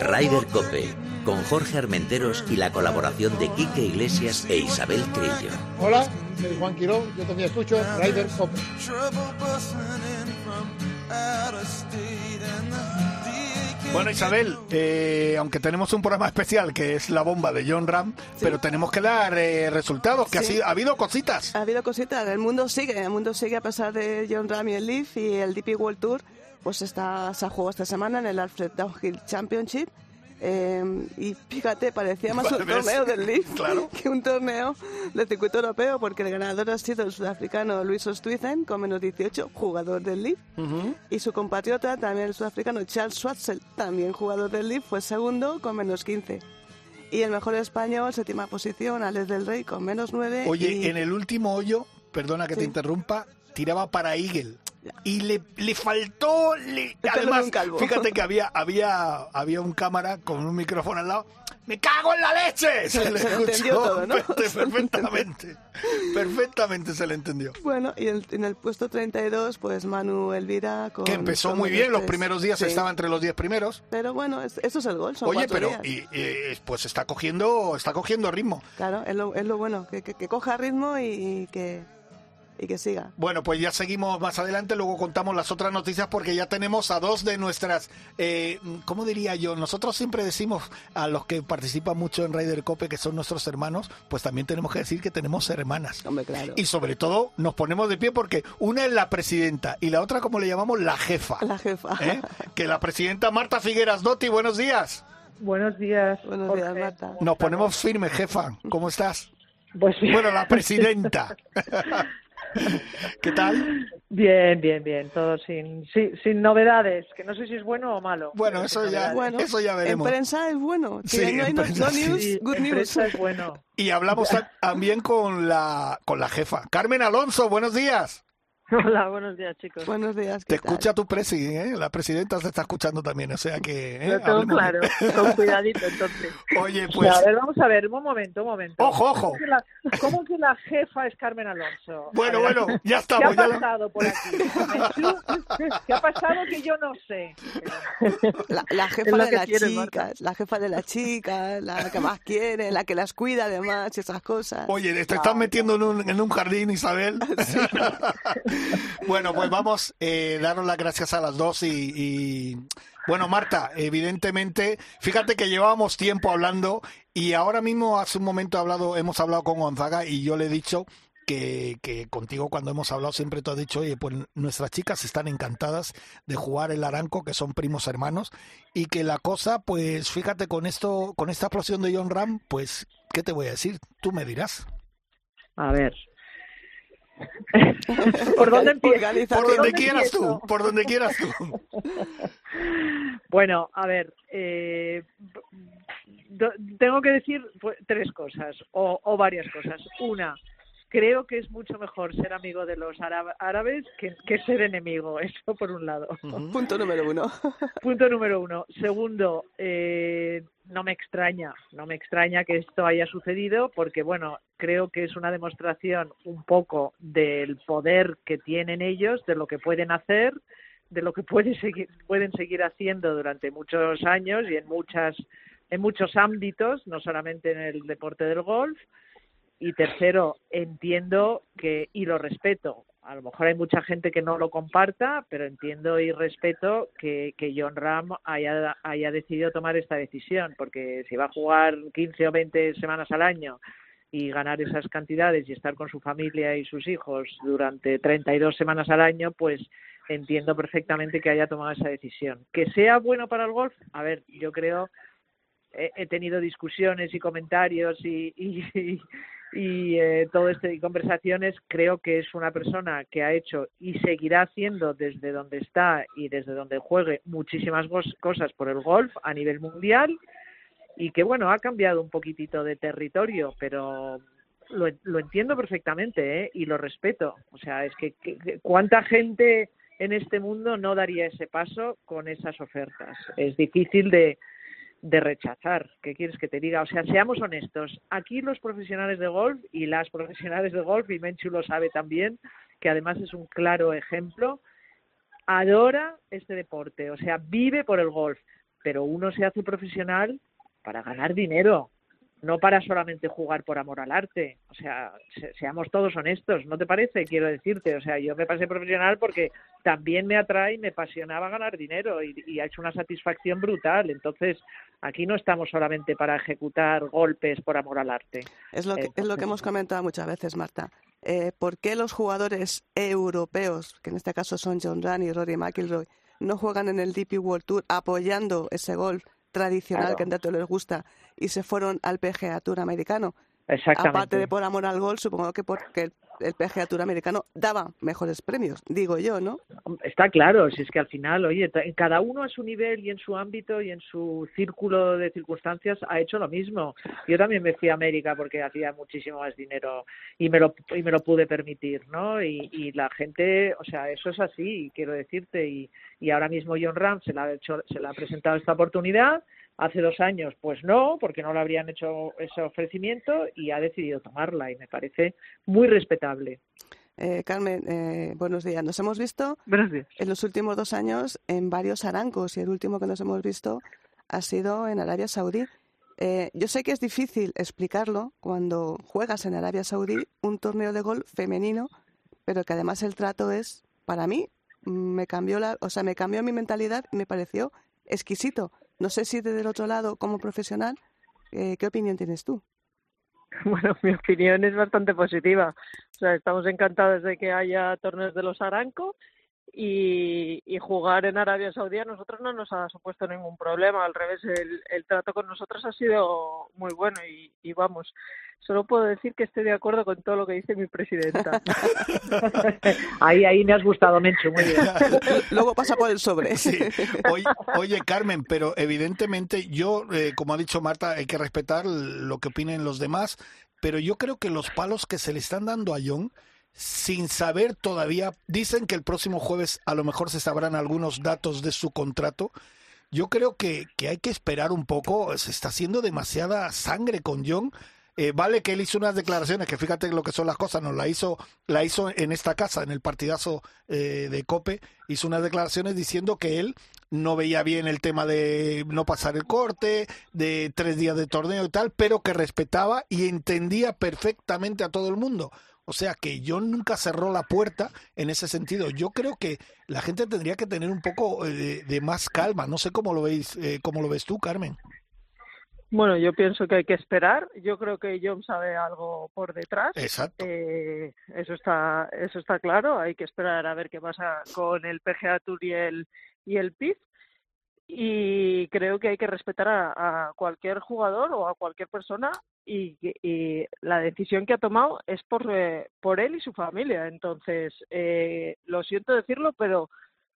Ryder Cope, con Jorge Armenteros y la colaboración de Quique Iglesias e Isabel Trillo. Hola, soy Juan Quirón, yo también escucho Ryder Cope. Bueno, Isabel, eh, aunque tenemos un programa especial que es la bomba de John Ram, pero tenemos que dar eh, resultados, que ha, habido cositas. Ha habido cositas, el mundo sigue, el mundo sigue a pesar de John Ram y el Leaf y el DP World Tour, pues está, se ha jugado esta semana en el Alfred Downhill Championship eh, y fíjate, parecía más un torneo del Leaf que un torneo de circuito europeo, porque el ganador ha sido el sudafricano Luis Ostuizen, con menos 18, jugador del Leaf. Y su compatriota, también el sudafricano Charles Schwartzel, también jugador del Leaf, fue segundo, con menos 15. Y el mejor español, séptima posición, Alex del Rey, con menos 9. Oye, en el último hoyo, perdona que te interrumpa, tiraba para Eagle y le, le faltó le, además fíjate que había había había un cámara con un micrófono al lado. Me cago en la leche se, le entendió todo, ¿no? perfectamente perfectamente se le entendió. Bueno y en el puesto 32 pues Manu Elvira que empezó muy bien los primeros días estaba entre los 10 primeros. Pero bueno eso es el gol oye pero y, pues está cogiendo está cogiendo ritmo. Claro es lo, es lo bueno que, que coja ritmo y que y que siga. Bueno, pues ya seguimos más adelante, luego contamos las otras noticias porque ya tenemos a dos de nuestras, eh, ¿cómo diría yo? Nosotros siempre decimos a los que participan mucho en Raider Cope que son nuestros hermanos, pues también tenemos que decir que tenemos hermanas. Hombre, claro. Y sobre todo nos ponemos de pie porque una es la presidenta y la otra, como le llamamos, la jefa. La jefa. ¿Eh? Que la presidenta Marta Figueras Dotti, buenos días. Buenos días. Buenos días, Marta. Nos ponemos firmes, jefa. ¿Cómo estás? Pues Bueno, la presidenta. ¿Qué tal? Bien, bien, bien, todo sin, sin, novedades, que no sé si es bueno o malo. Bueno, eso ya, eso ya veremos. En prensa es bueno. Sí, no hay no, news, good news. Prensa es bueno. Y hablamos también con la, con la jefa. Carmen Alonso, buenos días. Hola, buenos días, chicos. Buenos días. Te escucha tu presi, ¿eh? La presidenta se está escuchando también, o sea que... ¿eh? Lo claro, con cuidadito entonces. Oye, pues... A ver, vamos a ver, un momento, un momento. ¡Ojo, ojo! ¿Cómo que la, jefa es Carmen Alonso? Bueno, bueno, ya estamos. ¿Qué ha pasado por aquí? ¿Qué ha pasado que yo no sé? La, jefa de las chicas, la jefa de las chicas, la que más quiere, la que las cuida además, esas cosas. Oye, te estás metiendo en un, en un jardín, Isabel. Sí. Bueno, pues vamos a eh, daros las gracias a las dos y, bueno, Marta, evidentemente, fíjate que llevábamos tiempo hablando y ahora mismo hace un momento hablado, hemos hablado con Gonzaga y yo le he dicho que, que, contigo cuando hemos hablado siempre te has dicho, oye, pues nuestras chicas están encantadas de jugar el Aranco, que son primos hermanos, y que la cosa, pues fíjate con esto, con esta explosión de John Ram, pues, ¿qué te voy a decir? Tú me dirás. A ver, ¿Por dónde empieza? Por donde quieras tú, por donde quieras tú. Bueno, a ver, eh, tengo que decir pues, tres cosas o, varias cosas. Una, creo que es mucho mejor ser amigo de los árabes que, ser enemigo. Eso por un lado. Punto número uno. Punto número uno. Segundo, eh, no me extraña, no me extraña que esto haya sucedido porque, bueno, creo que es una demostración un poco del poder que tienen ellos, de lo que pueden hacer, de lo que pueden seguir, pueden seguir haciendo durante muchos años y en muchas en muchos ámbitos, no solamente en el deporte del golf. Y tercero, entiendo que, y lo respeto, a lo mejor hay mucha gente que no lo comparta, pero entiendo y respeto que, que John Ram haya, haya decidido tomar esta decisión, porque si va a jugar 15 o 20 semanas al año y ganar esas cantidades y estar con su familia y sus hijos durante 32 semanas al año, pues entiendo perfectamente que haya tomado esa decisión. Que sea bueno para el golf, a ver, yo creo he, tenido discusiones y comentarios y, y eh, todo este conversaciones, creo que es una persona que ha hecho y seguirá haciendo desde donde está y desde donde juegue muchísimas cosas por el golf a nivel mundial y que bueno, ha cambiado un poquitito de territorio, pero lo, lo entiendo perfectamente ¿eh? y lo respeto. O sea, es que, cuánta gente en este mundo no daría ese paso con esas ofertas. Es difícil de, de rechazar. ¿Qué quieres que te diga? O sea, seamos honestos. Aquí los profesionales de golf y las profesionales de golf, y Menchu lo sabe también, que además es un claro ejemplo, adora este deporte, o sea, vive por el golf, pero uno se hace profesional para ganar dinero, no para solamente jugar por amor al arte. O sea, seamos todos honestos, ¿no te parece? Quiero decirte, o sea, yo me pasé profesional porque también me atrae y me apasionaba ganar dinero y, ha hecho una satisfacción brutal. Entonces, aquí no estamos solamente para ejecutar golpes por amor al arte. Es lo que, es lo que hemos comentado muchas veces, Marta. Eh, ¿Por qué los jugadores europeos, que en este caso son John Run y Rory McIlroy, no juegan en el DP World Tour apoyando ese golf tradicional que que tanto les gusta y se fueron al PGA Tour americano. Exactamente. Aparte de por amor al gol, supongo que porque el PGA Tour americano daba mejores premios, digo yo, ¿no? Está claro, si es que al final, oye, cada uno a su nivel y en su ámbito y en su círculo de circunstancias ha hecho lo mismo. Yo también me fui a América porque hacía muchísimo más dinero y me lo, y me lo pude permitir, ¿no? Y, y la gente, o sea, eso es así, quiero decirte, y, y ahora mismo John Ram se la ha, hecho, se le ha presentado esta oportunidad Hace dos años, pues no, porque no le habrían hecho ese ofrecimiento y ha decidido tomarla y me parece muy respetable. Eh, Carmen, eh, buenos días. Nos hemos visto días. en los últimos dos años en varios arancos y el último que nos hemos visto ha sido en Arabia Saudí. Eh, yo sé que es difícil explicarlo cuando juegas en Arabia Saudí un torneo de golf femenino, pero que además el trato es, para mí, me cambió la, o sea, me cambió mi mentalidad y me pareció exquisito. No sé si desde el otro lado, como profesional, eh, ¿qué opinión tienes tú? Bueno, mi opinión es bastante positiva. O sea, estamos encantados de que haya torneos de los Aranco y, jugar en Arabia Saudí a nosotros no nos ha supuesto ningún problema. Al revés, el, trato con nosotros ha sido muy bueno y, vamos, solo puedo decir que estoy de acuerdo con todo lo que dice mi presidenta. ahí, ahí me has gustado, Mencho, muy bien. Luego pasa por el sobre. Oye, Carmen, pero evidentemente yo, eh, como ha dicho Marta, hay que respetar lo que opinen los demás, pero yo creo que los palos que se le están dando a John sin saber todavía, dicen que el próximo jueves a lo mejor se sabrán algunos datos de su contrato. Yo creo que, que hay que esperar un poco, se está haciendo demasiada sangre con John. Eh, vale que él hizo unas declaraciones que fíjate lo que son las cosas, nos la hizo, la hizo en esta casa, en el partidazo eh, de Cope, hizo unas declaraciones diciendo que él no veía bien el tema de no pasar el corte, de tres días de torneo y tal, pero que respetaba y entendía perfectamente a todo el mundo. O sea que yo nunca cerró la puerta en ese sentido. Yo creo que la gente tendría que tener un poco eh, de, más calma. No sé cómo lo veis, eh, cómo lo ves tú, Carmen. Bueno, yo pienso que hay que esperar. Yo creo que John sabe algo por detrás. Exacto. Eh, eso está, eso está claro. Hay que esperar a ver qué pasa con el PGA Tour y el y el PIF y creo que hay que respetar a, cualquier jugador o a cualquier persona y, la decisión que ha tomado es por, eh, por él y su familia. Entonces, eh, lo siento decirlo, pero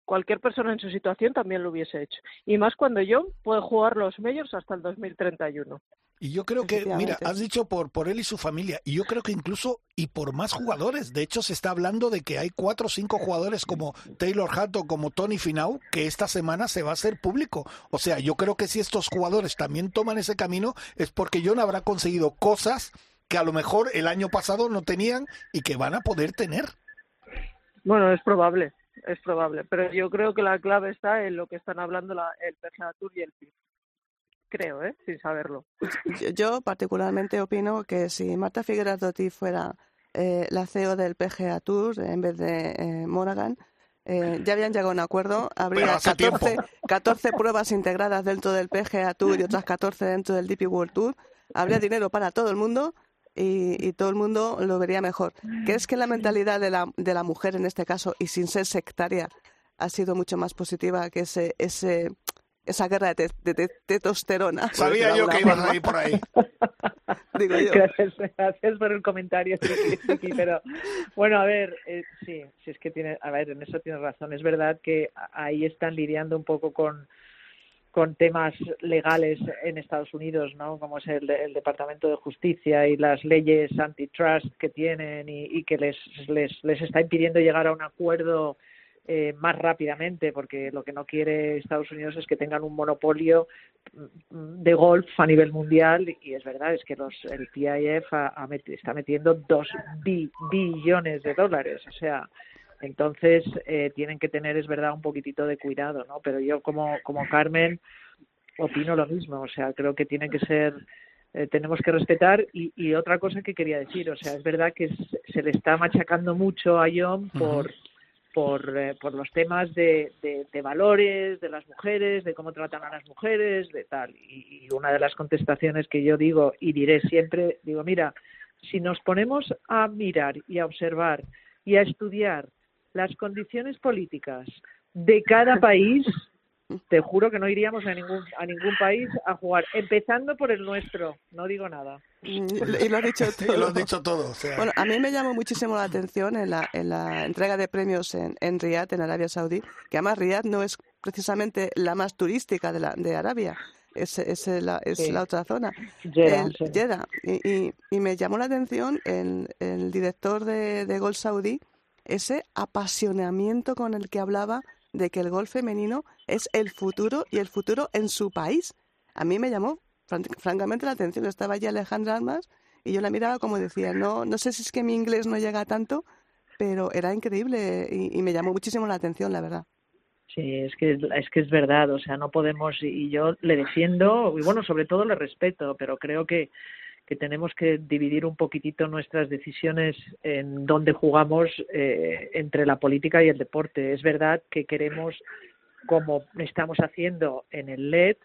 cualquier persona en su situación también lo hubiese hecho. Y más cuando yo puedo jugar los majors hasta el 2031. Y yo creo que, mira, has dicho por, por él y su familia, y yo creo que incluso y por más jugadores. De hecho, se está hablando de que hay cuatro o cinco jugadores como Taylor Hatton, como Tony Finau, que esta semana se va a hacer público. O sea, yo creo que si estos jugadores también toman ese camino, es porque John habrá conseguido cosas que a lo mejor el año pasado no tenían y que van a poder tener. Bueno, es probable, es probable, pero yo creo que la clave está en lo que están hablando la, el PGA Tour y el PIB creo, ¿eh? sin saberlo. Yo particularmente opino que si Marta Figueras Dotti fuera eh, la CEO del PGA Tour en vez de eh, Monaghan, eh, ya habían llegado a un acuerdo, habría 14, 14, pruebas integradas dentro del PGA Tour y otras 14 dentro del DP World Tour, habría dinero para todo el mundo y, y, todo el mundo lo vería mejor. ¿Crees que la mentalidad de la, de la mujer en este caso, y sin ser sectaria, ha sido mucho más positiva que ese, ese esa guerra de, testosterona. Sabía yo que ibas a ir por ahí. Digo yo. Gracias, por el comentario, pero bueno, a ver, eh, sí, sí es que tiene, a ver, en eso tienes razón. Es verdad que ahí están lidiando un poco con con temas legales en Estados Unidos, ¿no? Como es el, Departamento de Justicia y las leyes antitrust que tienen y, que les, les, les está impidiendo llegar a un acuerdo eh, más rápidamente, porque lo que no quiere Estados Unidos es que tengan un monopolio mm, de golf a nivel mundial y es verdad, es que los, el PIF está metiendo dos billones de dólares, o sea, entonces, eh, tienen que tener, es verdad, un poquitito de cuidado, ¿no? Pero yo, como, como Carmen, opino lo mismo. O sea, creo que tiene que ser, eh, tenemos que respetar. Y, y, otra cosa que quería decir, o sea, es verdad que se le está machacando mucho a John por, por, eh, por los temas de, de, valores, de las mujeres, de cómo tratan a las mujeres, de tal. Y, y una de las contestaciones que yo digo y diré siempre, digo, mira, si nos ponemos a mirar y a observar y a estudiar las condiciones políticas de cada país, te juro que no iríamos a ningún a ningún país a jugar, empezando por el nuestro, no digo nada. Y lo has dicho todo. lo has dicho todo Bueno, a mí me llamó muchísimo la atención en la, en la entrega de premios en, en Riyadh, en Arabia Saudí, que además Riyadh no es precisamente la más turística de, la, de Arabia, es, es, la, es la otra zona, Jeddah. Y, y, me llamó la atención el, el director de, de Gol Saudí, ese apasionamiento con el que hablaba de que el golf femenino es el futuro y el futuro en su país. A mí me llamó francamente la atención. Estaba allí Alejandra Almas y yo la miraba como decía, no, no sé si es que mi inglés no llega tanto, pero era increíble y, me llamó muchísimo la atención, la verdad. Sí, es que es que es verdad, o sea, no podemos y yo le defiendo y bueno, sobre todo le respeto, pero creo que que tenemos que dividir un poquitito nuestras decisiones en dónde jugamos eh, entre la política y el deporte. Es verdad que queremos, como estamos haciendo en el LED,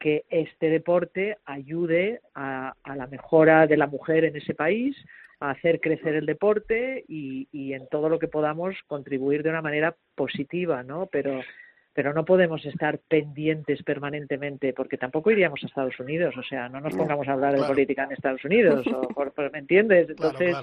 que este deporte ayude a, la mejora de la mujer en ese país, a hacer crecer el deporte y, y en todo lo que podamos contribuir de una manera positiva, ¿no? Pero pero no podemos estar pendientes permanentemente porque tampoco iríamos a Estados Unidos, o sea, no nos pongamos a hablar de política en Estados Unidos, o, ¿me entiendes? Entonces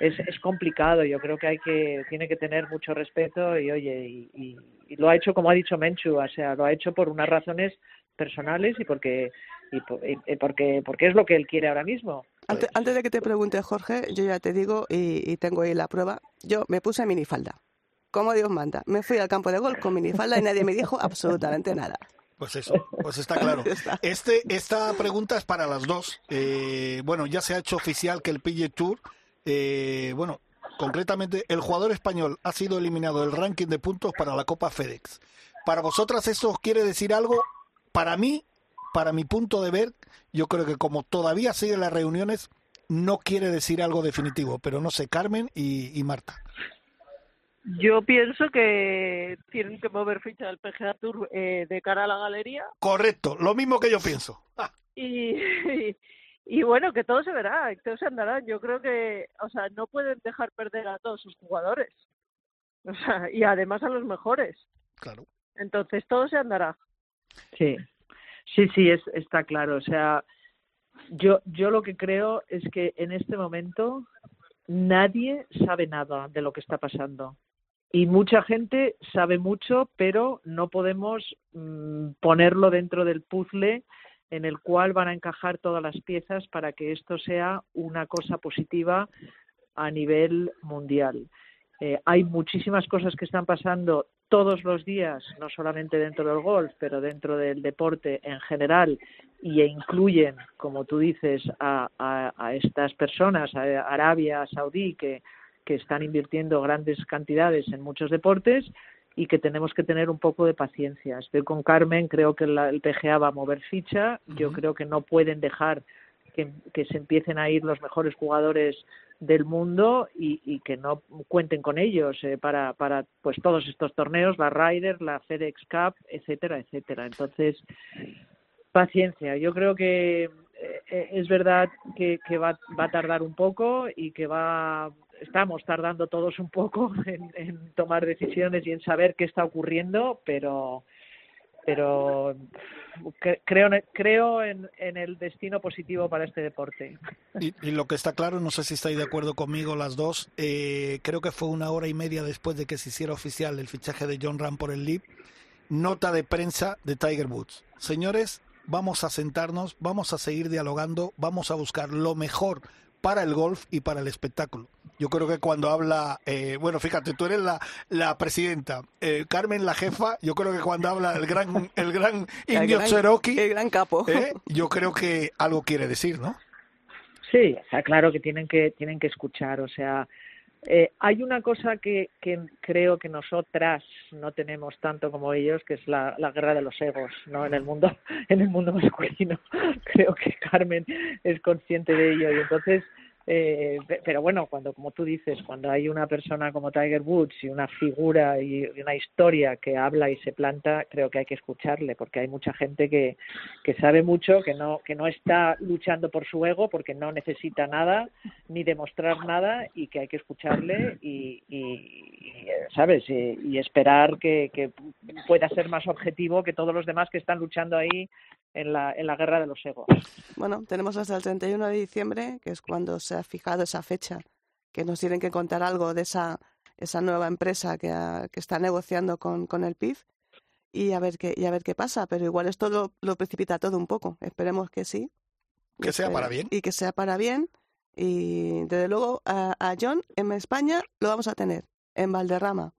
Es, es complicado, yo creo que hay que tiene que tener mucho respeto y oye, y, lo ha hecho como ha dicho Menchu, o sea, lo ha hecho por unas razones personales y porque y, porque porque es lo que él quiere ahora mismo. Antes, antes de que te pregunte Jorge, yo ya te digo y, y tengo ahí la prueba, yo me puse minifalda como Dios manda. Me fui al campo de golf con minifalda y nadie me dijo absolutamente nada. Pues eso, pues está claro. Este, esta pregunta es para las dos. Eh, bueno, ya se ha hecho oficial que el PGA Tour, eh, bueno, concretamente el jugador español ha sido eliminado del ranking de puntos para la Copa FedEx. Para vosotras eso quiere decir algo. Para mí, para mi punto de ver, yo creo que como todavía siguen las reuniones, no quiere decir algo definitivo. Pero no sé, Carmen y Marta. Yo pienso que tienen que mover ficha del PGA Tour eh, de cara a la galería. Correcto, lo mismo que yo pienso. Y, y, bueno, que todo se verá, que todo se andará. Yo creo que, o sea, no pueden dejar perder a todos sus jugadores. O sea, y además a los mejores. Claro. Entonces todo se andará. Sí, sí, sí, es, está claro. O sea, yo, yo lo que creo es que en este momento nadie sabe nada de lo que está pasando y mucha gente sabe mucho, pero no podemos mm, ponerlo dentro del puzzle en el cual van a encajar todas las piezas para que esto sea una cosa positiva a nivel mundial. Eh, hay muchísimas cosas que están pasando todos los días, no solamente dentro del golf, pero dentro del deporte en general, y e incluyen, como tú dices, a, a estas personas, a Arabia Saudí, que que están invirtiendo grandes cantidades en muchos deportes y que tenemos que tener un poco de paciencia. Estoy con Carmen, creo que el PGA va a mover ficha, yo creo que no pueden dejar que, se empiecen a ir los mejores jugadores del mundo y, que no cuenten con ellos eh, para, para pues todos estos torneos, la Ryder, la FedEx Cup, etcétera, etcétera. Entonces, paciencia. Yo creo que eh, es verdad que, que va, va a tardar un poco y que va estamos tardando todos un poco en, tomar decisiones y en saber qué está ocurriendo, pero pero creo, creo en, el destino positivo para este deporte. Y, lo que está claro, no sé si estáis de acuerdo conmigo las dos, eh, creo que fue una hora y media después de que se hiciera oficial el fichaje de John Ram por el LIB, nota de prensa de Tiger Woods. Señores, vamos a sentarnos, vamos a seguir dialogando, vamos a buscar lo mejor para el golf y para el espectáculo. Yo creo que cuando habla, eh, bueno, fíjate, tú eres la, la presidenta, eh, Carmen la jefa, yo creo que cuando habla el gran, el gran indio Cherokee, el gran capo, eh, yo creo que algo quiere decir, ¿no? Sí, está claro que tienen que tienen que escuchar, o sea, eh, hay una cosa que, que, creo que nosotras no tenemos tanto como ellos, que es la, la, guerra de los egos, ¿no? En el mundo, en el mundo masculino. creo que Carmen es consciente de ello y entonces eh, pero bueno, cuando, como tú dices, cuando hay una persona como Tiger Woods y una figura y una historia que habla y se planta, creo que hay que escucharle, porque hay mucha gente que, que sabe mucho, que no, que no está luchando por su ego, porque no necesita nada, ni demostrar nada, y que hay que escucharle y, ¿sabes? Y, esperar que pueda ser más objetivo que todos los demás que están luchando ahí en la, en la guerra de los egos. Bueno, tenemos hasta el 31 de diciembre, que es cuando se ha fijado esa fecha, que nos tienen que contar algo de esa, esa nueva empresa que, que está negociando con, con el PIB y a ver qué y a ver qué pasa pero igual esto lo, lo precipita todo un poco. Esperemos que sí. Que sea para bien y que sea para bien. Y desde luego a, a John en España lo vamos a tener en Valderrama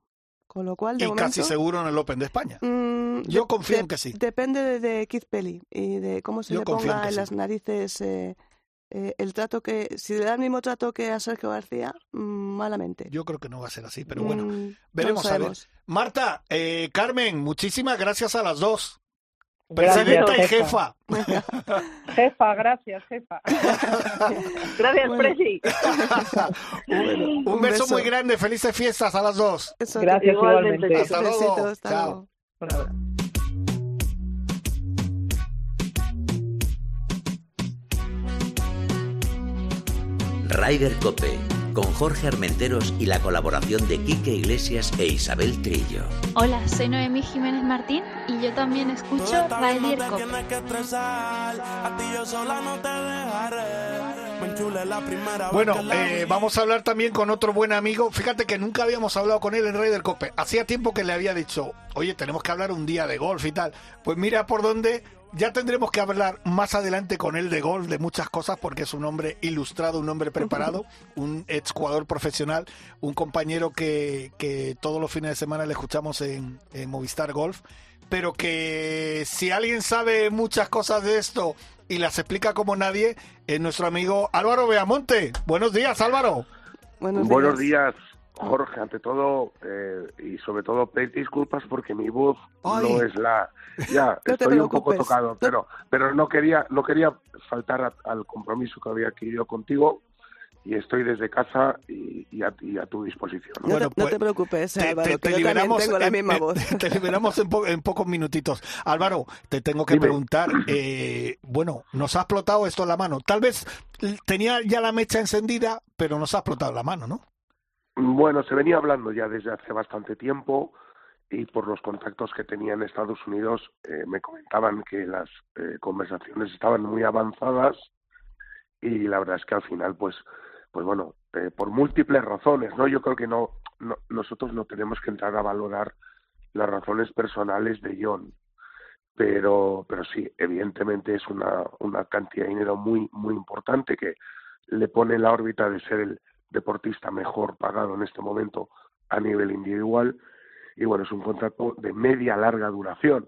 con lo cual, de y casi seguro en el Open de España. Mm, Yo confío en que sí. Depende de, Keith Pelly y de cómo se le ponga en, las narices eh, eh, el trato que. Si le da el mismo trato que a Sergio García, mm, malamente. Yo creo que no va a ser así, pero bueno, mm, veremos a ver. Marta, eh, Carmen, muchísimas gracias a las dos. Presidenta y jefa. jefa, gracias, jefa. gracias, Presi. un, beso muy grande, felices fiestas a las dos. gracias, igualmente. Hasta luego. Chao. Ryder Cope con Jorge Armenteros y la colaboración de Quique Iglesias e Isabel Trillo. Hola, soy Noemí Jiménez Martín y yo también escucho Radio Cope. Bueno, eh, vamos a hablar también con otro buen amigo. Fíjate que nunca habíamos hablado con él en Raider Cope. Hacía tiempo que le había dicho, oye, tenemos que hablar un día de golf y tal. Pues mira por dónde ya tendremos que hablar más adelante con él de golf, de muchas cosas, porque es un hombre ilustrado, un hombre preparado, un ex jugador profesional, un compañero que, que todos los fines de semana le escuchamos en, Movistar Golf, pero que si alguien sabe muchas cosas de esto y las explica como nadie, es nuestro amigo Álvaro Beamonte. Buenos días, Álvaro. Buenos días. Jorge, ante todo eh, y sobre todo pedir disculpas porque mi voz no es la ya estoy un poco tocado, pero pero no quería no quería faltar al compromiso que había adquirido contigo y estoy desde casa y, a, tu disposición. ¿no? Bueno, no te, preocupes, te, Álvaro, te, liberamos, tengo la misma voz. Te liberamos en, pocos minutitos. Álvaro, te tengo que preguntar, eh, bueno, nos ha explotado esto en la mano. Tal vez tenía ya la mecha encendida, pero nos ha explotado la mano, ¿no? Bueno, se venía hablando ya desde hace bastante tiempo y por los contactos que tenía en Estados Unidos eh, me comentaban que las eh, conversaciones estaban muy avanzadas y la verdad es que al final pues pues bueno eh, por múltiples razones no yo creo que no, no, nosotros no tenemos que entrar a valorar las razones personales de John pero pero sí evidentemente es una una cantidad de dinero muy muy importante que le pone en la órbita de ser el deportista mejor pagado en este momento a nivel individual. Y bueno, es un contrato de media larga duración.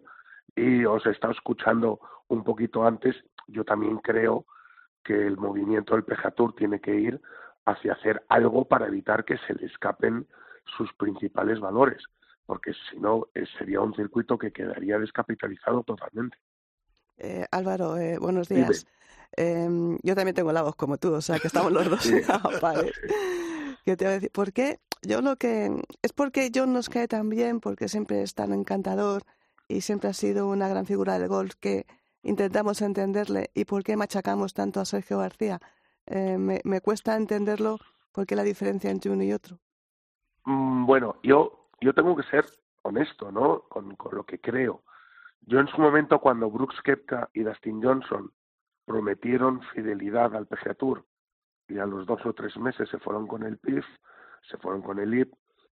Y os he estado escuchando un poquito antes, yo también creo que el movimiento del PGA Tour tiene que ir hacia hacer algo para evitar que se le escapen sus principales valores, porque si no eh, sería un circuito que quedaría descapitalizado totalmente. Eh, Álvaro, eh, buenos días. Em, yo también tengo la voz como tú, o sea que estamos los dos ¿Qué te voy a decir? ¿Por qué? Yo lo que... Es porque John nos cae tan bien, porque siempre es tan encantador y siempre ha sido una gran figura del golf que intentamos entenderle y por qué machacamos tanto a Sergio García. Eh, me, me, cuesta entenderlo, ¿por qué la diferencia entre uno y otro? Mm, bueno, yo, yo tengo que ser honesto, ¿no? Con, con lo que creo. Yo en su momento, cuando Brooks Kepka y Dustin Johnson prometieron fidelidad al PGA Tour y a los dos o tres meses se fueron con el PIF, se fueron con el IP,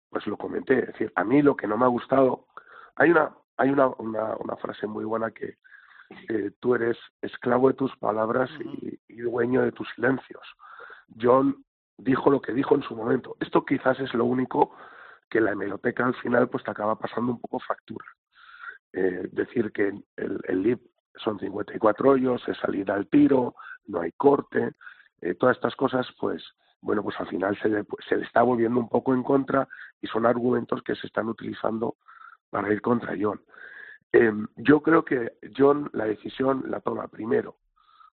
pues lo comenté. Es decir, a mí lo que no me ha gustado, hay una, hay una, una, una frase muy buena que tú eres esclavo de tus palabras y, y, dueño de tus silencios. John dijo lo que dijo en su momento. Esto quizás es lo único que la hemeroteca al final pues te acaba pasando un poco factura. Eh, decir que el, el LIP son 54 hoyos, es salida al tiro, no hay corte, eh, todas estas cosas, pues, bueno, pues al final se le, se le está volviendo un poco en contra y son argumentos que se están utilizando para ir contra John. Eh, yo creo que John la decisión la toma primero,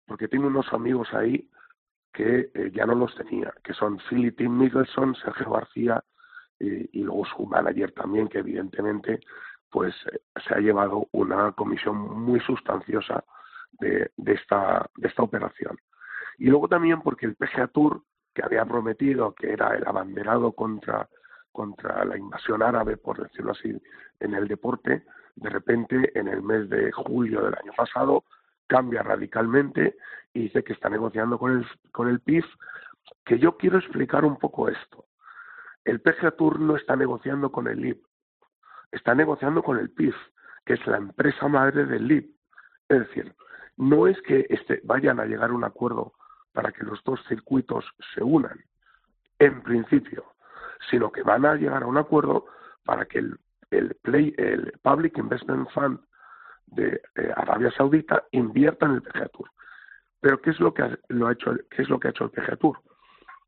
porque tiene unos amigos ahí que eh, ya no los tenía, que son Tim Mickelson, Sergio García eh, y luego su manager también, que evidentemente pues eh, se ha llevado una comisión muy sustanciosa de, esta, de esta operación. Y luego también porque el PGA Tour, que había prometido que era el abanderado contra, contra la invasión árabe, por decirlo así, en el deporte, de repente en el mes de julio del año pasado cambia radicalmente y dice que está negociando con el, con el PIF, que yo quiero explicar un poco esto. El PGA Tour no está negociando con el LIB, está negociando con el PIF, que es la empresa madre del LIB. Es decir, no es que este, vayan a llegar a un acuerdo para que los dos circuitos se unan, en principio, sino que van a llegar a un acuerdo para que el, el, play, el Public Investment Fund de eh, Arabia Saudita invierta en el PGA Tour. Pero ¿qué es lo que ha, lo ha hecho qué es lo que ha hecho el PGA Tour?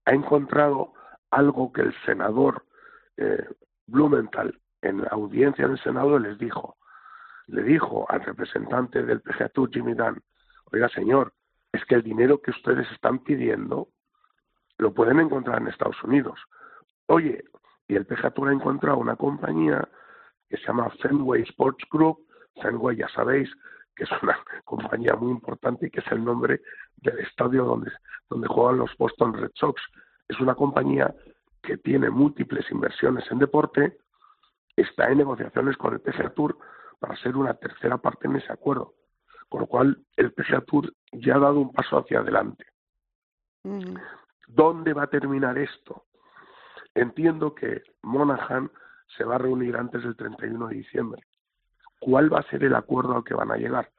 Ha encontrado algo que el senador eh, Blumenthal en la audiencia del Senado les dijo. Le dijo al representante del PGA Tour, Jimmy Dunn, oiga señor, es que el dinero que ustedes están pidiendo lo pueden encontrar en Estados Unidos. Oye, y el PGA Tour ha encontrado una compañía que se llama Fenway Sports Group, Fenway ya sabéis que es una compañía muy importante y que es el nombre del estadio donde, donde juegan los Boston Red Sox. Es una compañía que tiene múltiples inversiones en deporte, está en negociaciones con el PGA Tour para ser una tercera parte en ese acuerdo. Con lo cual, el PGA Tour ya ha dado un paso hacia adelante. ¿Dónde va a terminar esto? Entiendo que Monaghan se va a reunir antes del 31 de diciembre. ¿Cuál va a ser el acuerdo al que van a llegar?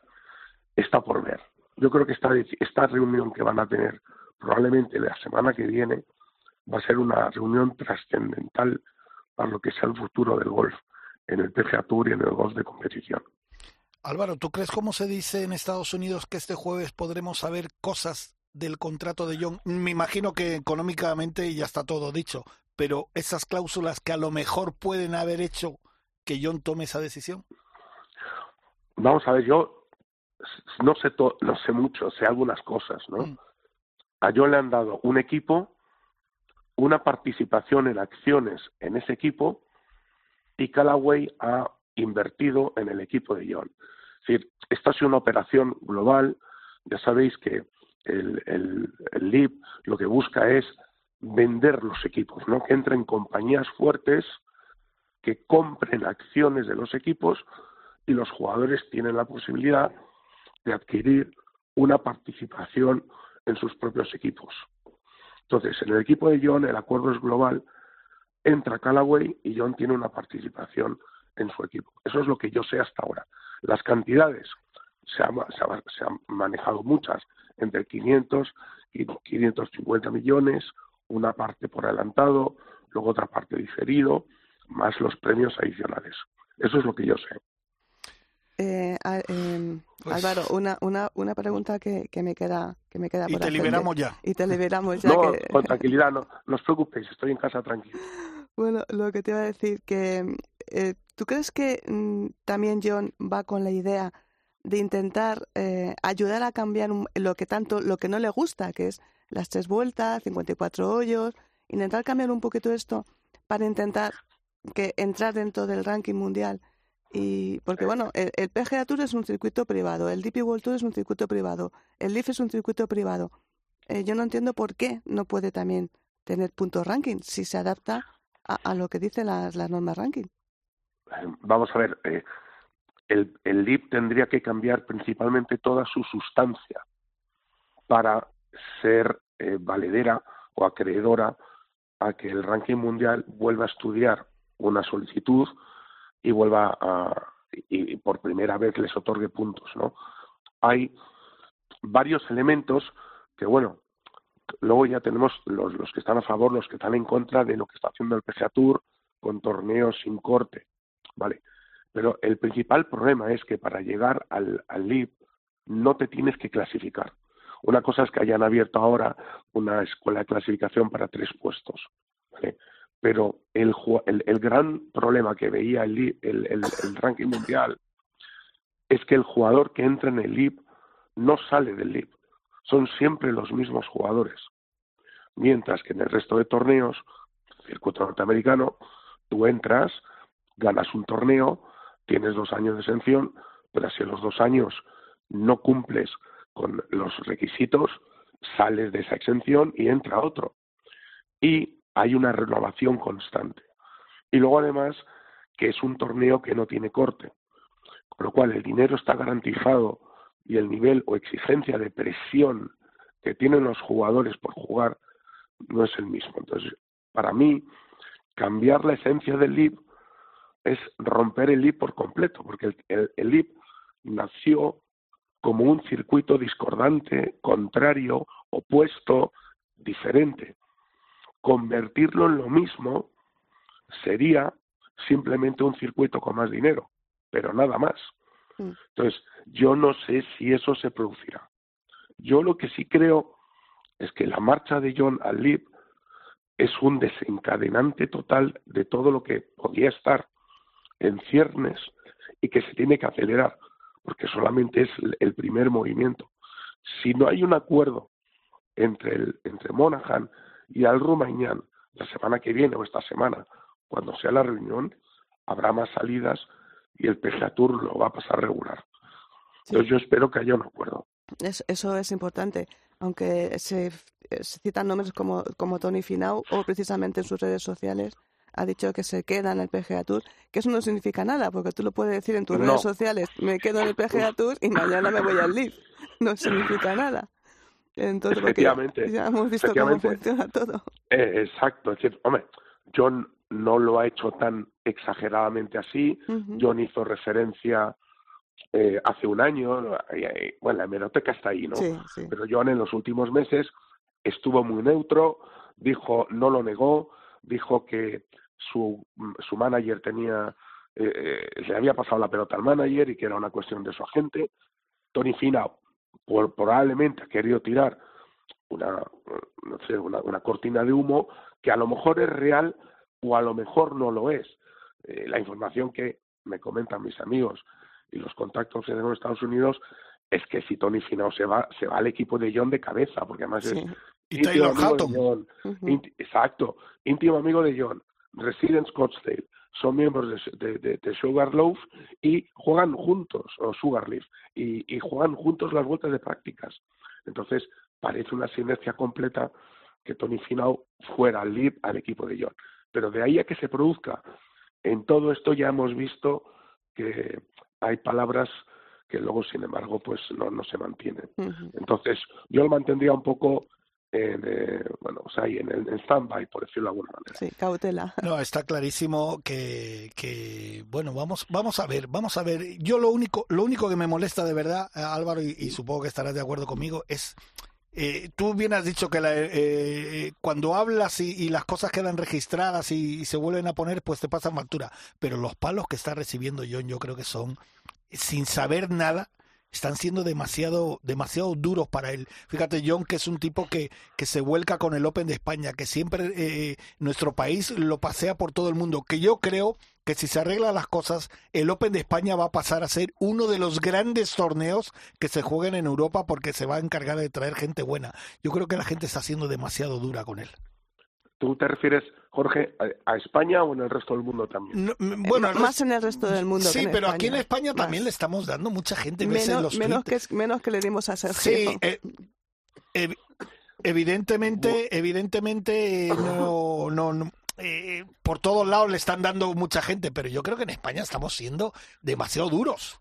Está por ver. Yo creo que esta, esta reunión que van a tener probablemente la semana que viene va a ser una reunión trascendental para lo que sea el futuro del golf en el PGA Tour y en el golf de competición. Álvaro, ¿tú crees cómo se dice en Estados Unidos que este jueves podremos saber cosas del contrato de John? Me imagino que económicamente ya está todo dicho, pero esas cláusulas que a lo mejor pueden haber hecho que John tome esa decisión. Vamos a ver, yo no sé no sé mucho, sé algunas cosas, ¿no? Mm. A John le han dado un equipo, una participación en acciones en ese equipo y Callaway ha invertido en el equipo de John. Es decir, esta sido una operación global. Ya sabéis que el, el, el LIB lo que busca es vender los equipos, ¿no? Que entren compañías fuertes que compren acciones de los equipos y los jugadores tienen la posibilidad de adquirir una participación en sus propios equipos. Entonces, en el equipo de John el acuerdo es global, entra Callaway y John tiene una participación en su equipo. Eso es lo que yo sé hasta ahora. Las cantidades, se, se, han manejado muchas, entre 500 y 550 millones, una parte por adelantado, luego otra parte diferido, más los premios adicionales. Eso es lo que yo sé. Eh, pues Álvaro, una, una, una pregunta que, que me queda que me queda y te liberamos ya. Y te liberamos ya. no, con tranquilidad, no, no os preocupéis, estoy en casa tranquilo. Bueno, lo que te iba a decir, que eh, ¿tú crees que mm, también John va con la idea de intentar eh, ayudar a cambiar lo que tanto, lo que no le gusta, que es las tres vueltas, 54 hoyos, intentar cambiar un poquito esto para intentar que entrar dentro del ranking mundial? Y porque bueno, el, PGA Tour es un circuito privado, el DP World Tour es un circuito privado, el LIF es un circuito privado. Eh, yo no entiendo por qué no puede también tener puntos ranking si se adapta a, a lo que dicen las, las normas ranking. Eh, vamos a ver, eh, el, el tendría que cambiar principalmente toda su sustancia para ser eh, valedera o acreedora a que el ranking mundial vuelva a estudiar una solicitud y vuelva a y, por primera vez les otorgue puntos, ¿no? Hay varios elementos que, bueno, luego ya tenemos los, los que están a favor, los que están en contra de lo que está haciendo el PGA Tour con torneos sin corte, ¿vale? Pero el principal problema es que para llegar al, al LIB no te tienes que clasificar. Una cosa es que hayan abierto ahora una escuela de clasificación para tres puestos, ¿vale? Pero el, el, gran problema que veía el, el, el, ranking mundial es que el jugador que entra en el LIB no sale del LIB. Son siempre los mismos jugadores. Mientras que en el resto de torneos, circuito norteamericano, tú entras, ganas un torneo, tienes dos años de exención, pero si en los dos años no cumples con los requisitos, sales de esa exención y entra otro. Y hay una renovación constante. Y luego además que es un torneo que no tiene corte, con lo cual el dinero está garantizado y el nivel o exigencia de presión que tienen los jugadores por jugar no es el mismo. Entonces, para mí, cambiar la esencia del LIB es romper el LIB por completo, porque el, el, nació como un circuito discordante, contrario, opuesto, diferente. Convertirlo en lo mismo sería simplemente un circuito con más dinero, pero nada más. Mm. Entonces, yo no sé si eso se producirá. Yo lo que sí creo es que la marcha de John al LIB es un desencadenante total de todo lo que podía estar en ciernes y que se tiene que acelerar, porque solamente es el primer movimiento. Si no hay un acuerdo entre, el, entre Monaghan y Al Rumañán la semana que viene o esta semana, cuando sea la reunión, habrá más salidas y el PGA Tour lo va a pasar regular. Entonces yo espero que haya un acuerdo. eso es importante, aunque se, se citan nombres como, como Tony Finau o precisamente en sus redes sociales ha dicho que se queda en el PGA Tour, que eso no significa nada, porque tú lo puedes decir en tus redes sociales, me quedo en el PGA Tour y mañana me voy al LIV. No significa nada. Entonces, efectivamente, ya hemos visto cómo funciona todo. Eh, exacto, es decir, hombre, John no lo ha hecho tan exageradamente así. John hizo referencia eh, hace un año, bueno, la hemeroteca está ahí, ¿no? Pero John en los últimos meses estuvo muy neutro, dijo, no lo negó, dijo que su, su manager tenía, eh, eh, le había pasado la pelota al manager y que era una cuestión de su agente. Tony Fina por, probablemente ha querido tirar una, no sé, una, una, cortina de humo que a lo mejor es real o a lo mejor no lo es. Eh, la información que me comentan mis amigos y los contactos que tengo en Estados Unidos es que si Tony Finau se va, se va al equipo de John de cabeza, porque además es íntimo amigo de John. exacto, íntimo amigo de John, reside en Scottsdale, son miembros de, de, de, Sugarloaf y juegan juntos, o Sugarleaf, y, y juegan juntos las vueltas de prácticas. Entonces, parece una sinergia completa que Tony Finau fuera al lead al equipo de John. Pero de ahí a que se produzca, en todo esto ya hemos visto que hay palabras que luego, sin embargo, pues no, no se mantienen. Entonces, yo lo mantendría un poco en, eh, bueno, o sea, en, en stand-by, por decirlo de alguna manera. Sí, cautela. No, está clarísimo que, que, bueno, vamos, vamos a ver, vamos a ver. Yo lo único, lo único que me molesta de verdad, eh, Álvaro, y, supongo que estarás de acuerdo conmigo, es eh, tú bien has dicho que la, eh, cuando hablas y, y, las cosas quedan registradas y, y, se vuelven a poner, pues te pasan factura. Pero los palos que está recibiendo John, yo creo que son sin saber nada, están siendo demasiado, demasiado duros para él. Fíjate, John, que es un tipo que, que se vuelca con el Open de España, que siempre eh, nuestro país lo pasea por todo el mundo, que yo creo que si se arreglan las cosas, el Open de España va a pasar a ser uno de los grandes torneos que se jueguen en Europa porque se va a encargar de traer gente buena. Yo creo que la gente está siendo demasiado dura con él. ¿Tú te refieres, Jorge, a, España o en el resto del mundo también? bueno, más en el resto del mundo. Sí, pero aquí en España también le estamos dando mucha gente. Menos, los menos, que, menos que le dimos a Sergio. Sí, eh, evidentemente, evidentemente no, no, no, eh, por todos lados le están dando mucha gente, pero yo creo que en España estamos siendo demasiado duros.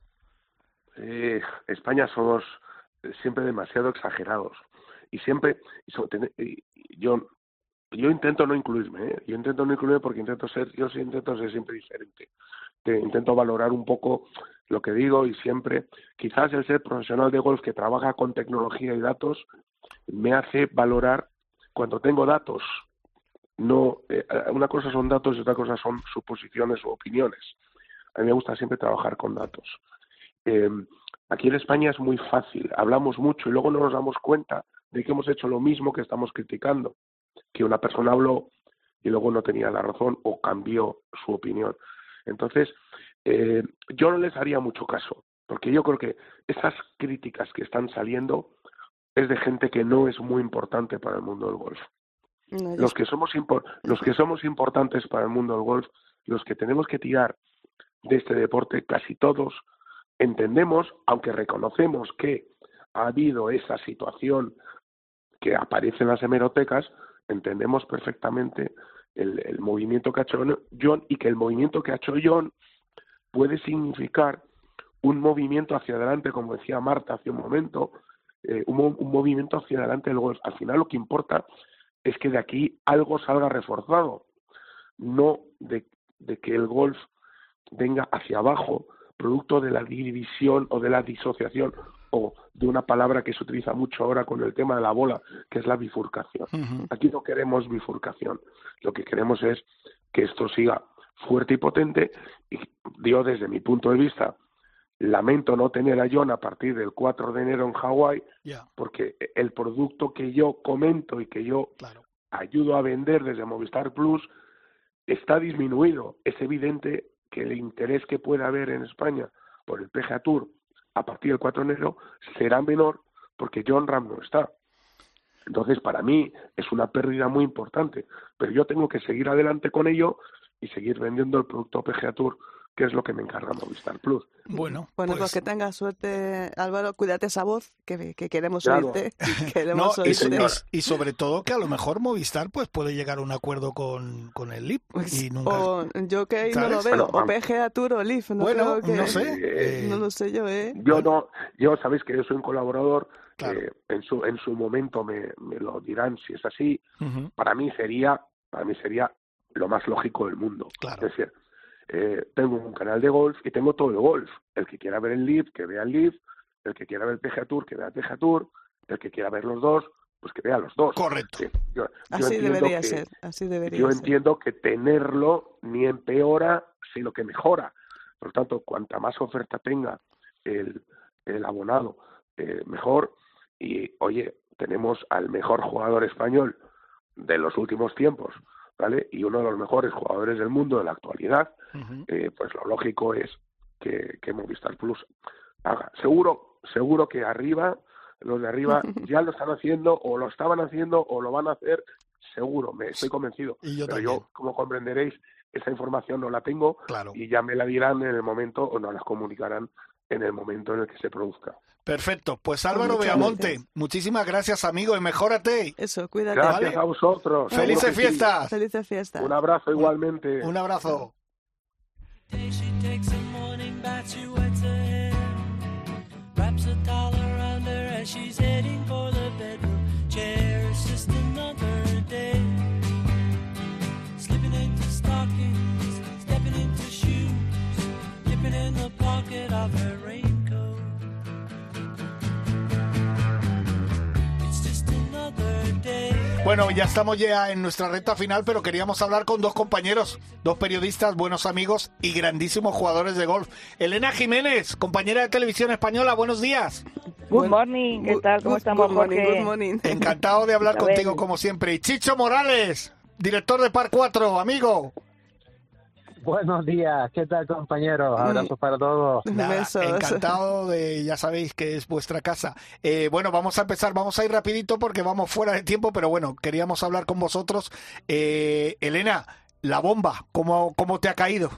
Eh, España somos siempre demasiado exagerados y siempre yo yo intento no incluirme, ¿eh? yo intento no incluirme porque intento ser, yo sí intento ser siempre diferente. Te, intento valorar un poco lo que digo y siempre, quizás el ser profesional de golf que trabaja con tecnología y datos me hace valorar cuando tengo datos. No, eh, una cosa son datos y otra cosa son suposiciones o opiniones. A mí me gusta siempre trabajar con datos. Eh, aquí en España es muy fácil, hablamos mucho y luego no nos damos cuenta de que hemos hecho lo mismo que estamos criticando que una persona habló y luego no tenía la razón o cambió su opinión. Entonces, eh, yo no les haría mucho caso, porque yo creo que esas críticas que están saliendo es de gente que no es muy importante para el mundo del golf. los, que somos los que somos importantes para el mundo del golf, los que tenemos que tirar de este deporte, casi todos, entendemos, aunque reconocemos que ha habido esa situación que aparece en las hemerotecas, entendemos perfectamente el, movimiento que ha hecho John y que el movimiento que ha hecho John puede significar un movimiento hacia adelante, como decía Marta hace un momento, eh, un, movimiento hacia adelante del golf. Al final lo que importa es que de aquí algo salga reforzado, no de, de que el golf venga hacia abajo, producto de la división o de la disociación o de una palabra que se utiliza mucho ahora con el tema de la bola, que es la bifurcación. Aquí no queremos bifurcación, lo que queremos es que esto siga fuerte y potente y yo desde mi punto de vista lamento no tener a John a partir del 4 de enero en Hawái porque el producto que yo comento y que yo ayudo a vender desde Movistar Plus está disminuido. Es evidente que el interés que puede haber en España por el PGA Tour a partir del 4 de enero será menor porque John Ram no está. Entonces, para mí es una pérdida muy importante, pero yo tengo que seguir adelante con ello y seguir vendiendo el producto PGA Tour que es lo que me encarga Movistar Plus. Bueno, bueno pues, pues que tengas suerte, Álvaro, cuídate esa voz, que, queremos oírte. Queremos Y, sobre todo que a lo mejor Movistar pues puede llegar a un acuerdo con, con el LIP. Pues, y nunca, o yo que ahí no lo veo, o PGA Tour o LIP. No bueno, no sé. Eh, no lo sé yo, ¿eh? Yo no, yo sabéis que yo soy un colaborador, eh, en, su, en su momento me, me lo dirán si es así. Para mí sería, para mí sería lo más lógico del mundo. Claro. Es decir, eh, tengo un canal de golf y tengo todo el golf. El que quiera ver el Live, que vea el Live, el que quiera ver el PGA Tour, que vea el PGA Tour, el que quiera ver los dos, pues que vea los dos. Correcto. así debería ser. Así debería yo entiendo que tenerlo ni empeora, sino que mejora. Por lo tanto, cuanta más oferta tenga el, el abonado, eh, mejor. Y oye, tenemos al mejor jugador español de los últimos tiempos, ¿vale? Y uno de los mejores jugadores del mundo de la actualidad, eh, pues lo lógico es que, que Movistar Plus haga. Seguro, seguro que arriba, los de arriba ya lo están haciendo, o lo estaban haciendo, o lo van a hacer, seguro, me estoy convencido. Pero yo, como comprenderéis, esa información no la tengo y ya me la dirán en el momento o nos las comunicarán en el momento en el que se produzca. Perfecto. Pues Álvaro Beamonte, muchísimas gracias, amigo, y mejórate. Eso, cuídate. Gracias a vosotros. Felices fiestas. Felices fiestas. Un abrazo igualmente. Un abrazo. Bueno, ya estamos ya en nuestra recta final, pero queríamos hablar con dos compañeros, dos periodistas, buenos amigos y grandísimos jugadores de golf. Elena Jiménez, compañera de televisión española, buenos días. Good morning, ¿qué tal? ¿Cómo estamos, good morning, Encantado de hablar contigo como siempre. Y Chicho Morales, director de Par 4, amigo. Buenos días, ¿qué tal compañeros? Abrazos para todos. encantado de, ya sabéis que es vuestra casa. Eh, bueno, vamos a empezar, vamos a ir rapidito porque vamos fuera de tiempo, pero bueno, queríamos hablar con vosotros. Eh, Elena, la bomba, ¿cómo, ¿cómo te ha caído?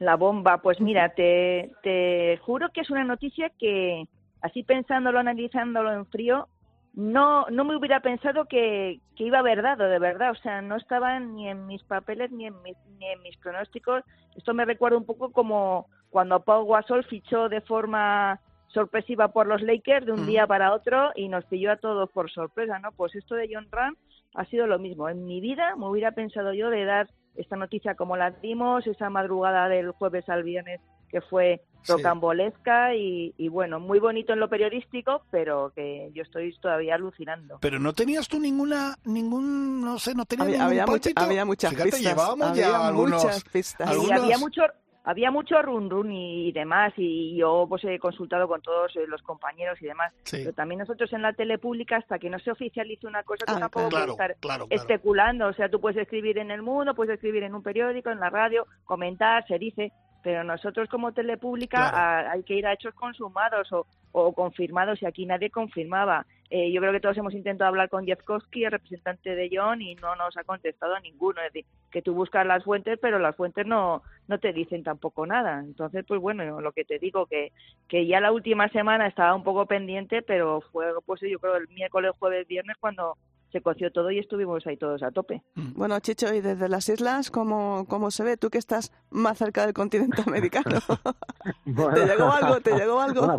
La bomba, pues mira, te, te juro que es una noticia que, así pensándolo, analizándolo en frío, no no me hubiera pensado que, que iba a haber dado, de verdad. O sea, no estaba ni en mis papeles ni en mis, ni en mis pronósticos. Esto me recuerda un poco como cuando Pau Gasol fichó de forma sorpresiva por los Lakers de un día para otro y nos pilló a todos por sorpresa, ¿no? Pues esto de John Ram ha sido lo mismo. En mi vida me hubiera pensado yo de dar esta noticia como la dimos, esa madrugada del jueves al viernes que fue rocambolesca y, y, bueno, muy bonito en lo periodístico, pero que yo estoy todavía alucinando. Pero no tenías tú ninguna, ningún, no sé, no tenías había, ningún había, mucha, había muchas Fíjate, pistas. llevábamos había ya algunos, muchas pistas. algunos... Y había mucho había mucho run run y, demás y yo pues he consultado con todos eh, los compañeros y demás Sí. pero también nosotros en la tele pública hasta que no se oficialice una cosa tú Ah, tampoco claro, puedes estar claro, claro. especulando o sea tú puedes escribir en el mundo puedes escribir en un periódico en la radio comentar se dice pero nosotros como tele pública Claro. a- hay que ir a hechos consumados o, o confirmados y aquí nadie confirmaba Eh, yo creo que todos hemos intentado hablar con Jeff Koski, el representante de John, y no nos ha contestado ninguno. Es decir, que tú buscas las fuentes, pero las fuentes no, no te dicen tampoco nada. Entonces, pues bueno, lo que te digo, que, que ya la última semana estaba un poco pendiente, pero fue, pues yo creo, el miércoles, jueves, viernes cuando se coció todo y estuvimos ahí todos a tope. Bueno, Chicho, y desde las islas, ¿cómo, ¿cómo se ve? Tú que estás más cerca del continente americano. Bueno. ¿Te llegó algo? ¿Te llegó algo? Una,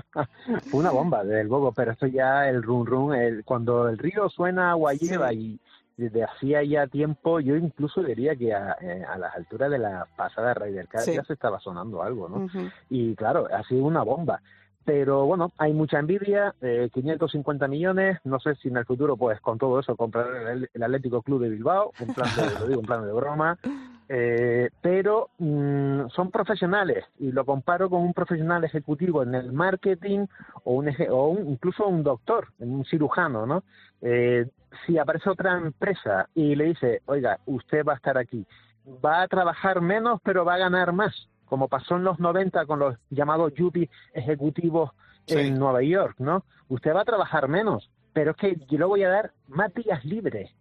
fue una bomba, desde luego, pero esto ya el run run, el, cuando el río suena agua lleva y desde hacía ya tiempo, yo incluso diría que a, eh, a las alturas de la pasada Ryder Cup Sí. ya se estaba sonando algo, ¿no? Y claro, ha sido una bomba. Pero bueno, hay mucha envidia, eh, 550 millones, no sé si en el futuro, pues con todo eso, comprar el, el Atlético Club de Bilbao, en plan de, lo digo, en plan de broma, eh, pero mm, son profesionales y lo comparo con un profesional ejecutivo en el marketing o, un, o un- incluso un doctor, un cirujano, ¿no? Eh, si aparece otra empresa y le dice, oiga, usted va a estar aquí, va a trabajar menos pero va a ganar más, como pasó en los 90 con los llamados yuppie ejecutivos Sí. en Nueva York, ¿no? Usted va a trabajar menos, pero es que yo le voy a dar más días libres.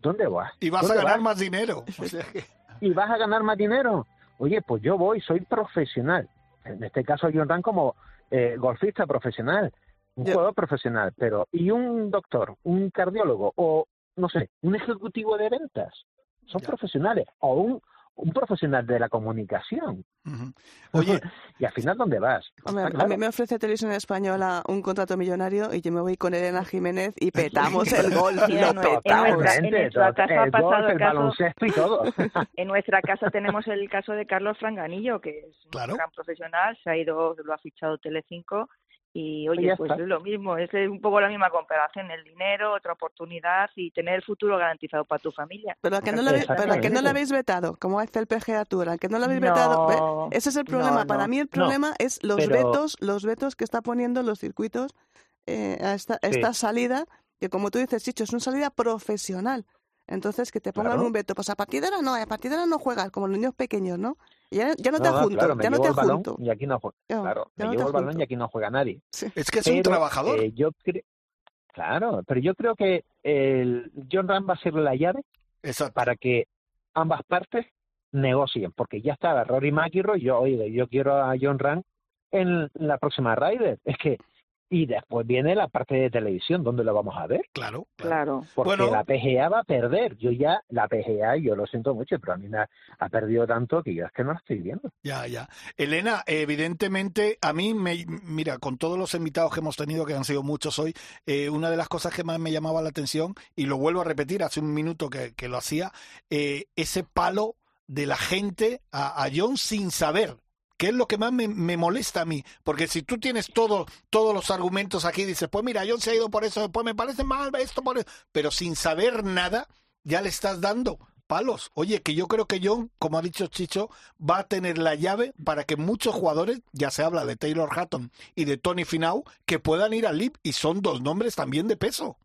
¿Dónde vas? Y vas a ¿Dónde ganar vas? más dinero. O sea que- y vas a ganar más dinero. Oye, pues yo voy, soy profesional. En este caso, John Ran como eh, golfista profesional, un jugador profesional, pero ¿y un doctor, un cardiólogo o, no sé, un ejecutivo de ventas? Son profesionales. O un, un profesional de la comunicación. Oye, ¿Y al final dónde vas? Hombre, Está claro. A mí me ofrece Televisión Española un contrato millonario y yo me voy con Elena Jiménez y petamos el lo en nuestra- petamos. en nuestra Totalmente, casa el pasado golf, el el caso- baloncesto y todo. En nuestra casa tenemos el caso de Carlos Franganillo, que es Claro. un gran profesional, se ha ido, lo ha fichado Telecinco y oye, ya pues es lo mismo, es un poco la misma comparación, el dinero, otra oportunidad y tener el futuro garantizado para tu familia. Pero a que no, que no lo Exactamente. habéis vetado, como hace el PGA Tour, a que no lo habéis No, vetado. ¿ve? Ese es el problema. no, Para mí el No, problema es los pero- vetos, los vetos que está poniendo los circuitos eh, a esta, a Sí. esta salida, que como tú dices, Chicho, es una salida profesional. Entonces, que te pongan Claro. un veto, pues a partir de ahora no, a partir de ahora no juegas, como los niños pequeños, ¿no? Ya, ya no te No, adjunto, claro, ya no te adjunto. y aquí no juega. Ya, Claro, me no llevo el balón y aquí no juega nadie. es que es un trabajador. eh, yo cre- claro, pero yo creo que el John Ram va a ser la llave Exacto. para que ambas partes negocien, porque ya estaba Rory McIlroy, yo, yo quiero a John Ram en la próxima Ryder. Es que y después viene la parte de televisión, donde lo vamos a ver? Claro, Claro. Porque Bueno. la PGA va a perder. Yo ya, la PGA, yo lo siento mucho, pero a mí me ha, ha perdido tanto que yo es que no la estoy viendo. Ya, ya. Elena, evidentemente, a mí, me, mira, con todos los invitados que hemos tenido, que han sido muchos hoy, eh, una de las cosas que más me llamaba la atención, y lo vuelvo a repetir, hace un minuto que, que lo hacía, eh, ese palo de la gente a, a John sin saber. Que es lo que más me, molesta a mí, porque si tú tienes todo, todos los argumentos aquí, dices, pues mira, John se ha ido por eso, pues me parece mal esto, por eso, pero sin saber nada, ya le estás dando palos. Oye, que yo creo que John, como ha dicho Chicho, va a tener la llave para que muchos jugadores, ya se habla de Taylor Hatton y de Tony Finau, que puedan ir al LIB y son dos nombres también de peso.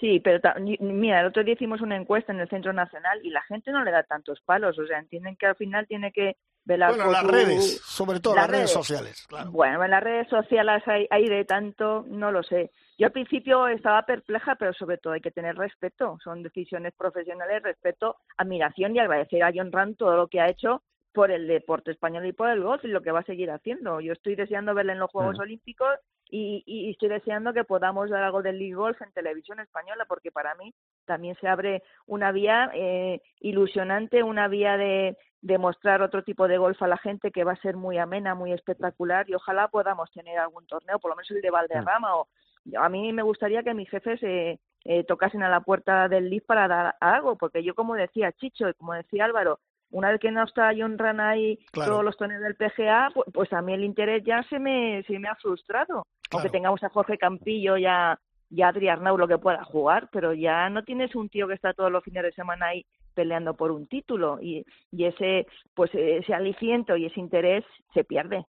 Sí, pero mira, el otro día hicimos una encuesta en el Centro Nacional y la gente no le da tantos palos, o sea, entienden que al final tiene que Bueno, las redes, sobre todo las, redes sociales, claro. Bueno, en las redes sociales hay, hay de tanto, no lo sé. Yo al principio estaba perpleja, pero sobre todo hay que tener respeto. Son decisiones profesionales, respeto, admiración y agradecer a John Rand todo lo que ha hecho por el deporte español y por el golf y lo que va a seguir haciendo. Yo estoy deseando verle en los Juegos Mm. Olímpicos y, y, estoy deseando que podamos dar algo del League Golf en televisión española, porque para mí también se abre una vía eh, ilusionante, una vía de, de mostrar otro tipo de golf a la gente que va a ser muy amena, muy espectacular y ojalá podamos tener algún torneo, por lo menos el de Valderrama o a mí me gustaría que mis jefes eh, eh, tocasen a la puerta del LIF para dar algo, porque yo como decía Chicho y como decía Álvaro, una vez que no está John Rana ahí todos los torneos del PGA, pues, pues, a mí el interés ya se me, se me ha frustrado. Aunque tengamos a Jorge Campillo ya ya Adrián lo que pueda jugar, pero ya no tienes un tío que está todos los fines de semana ahí peleando por un título y, y ese pues ese aliciento y ese interés se pierde.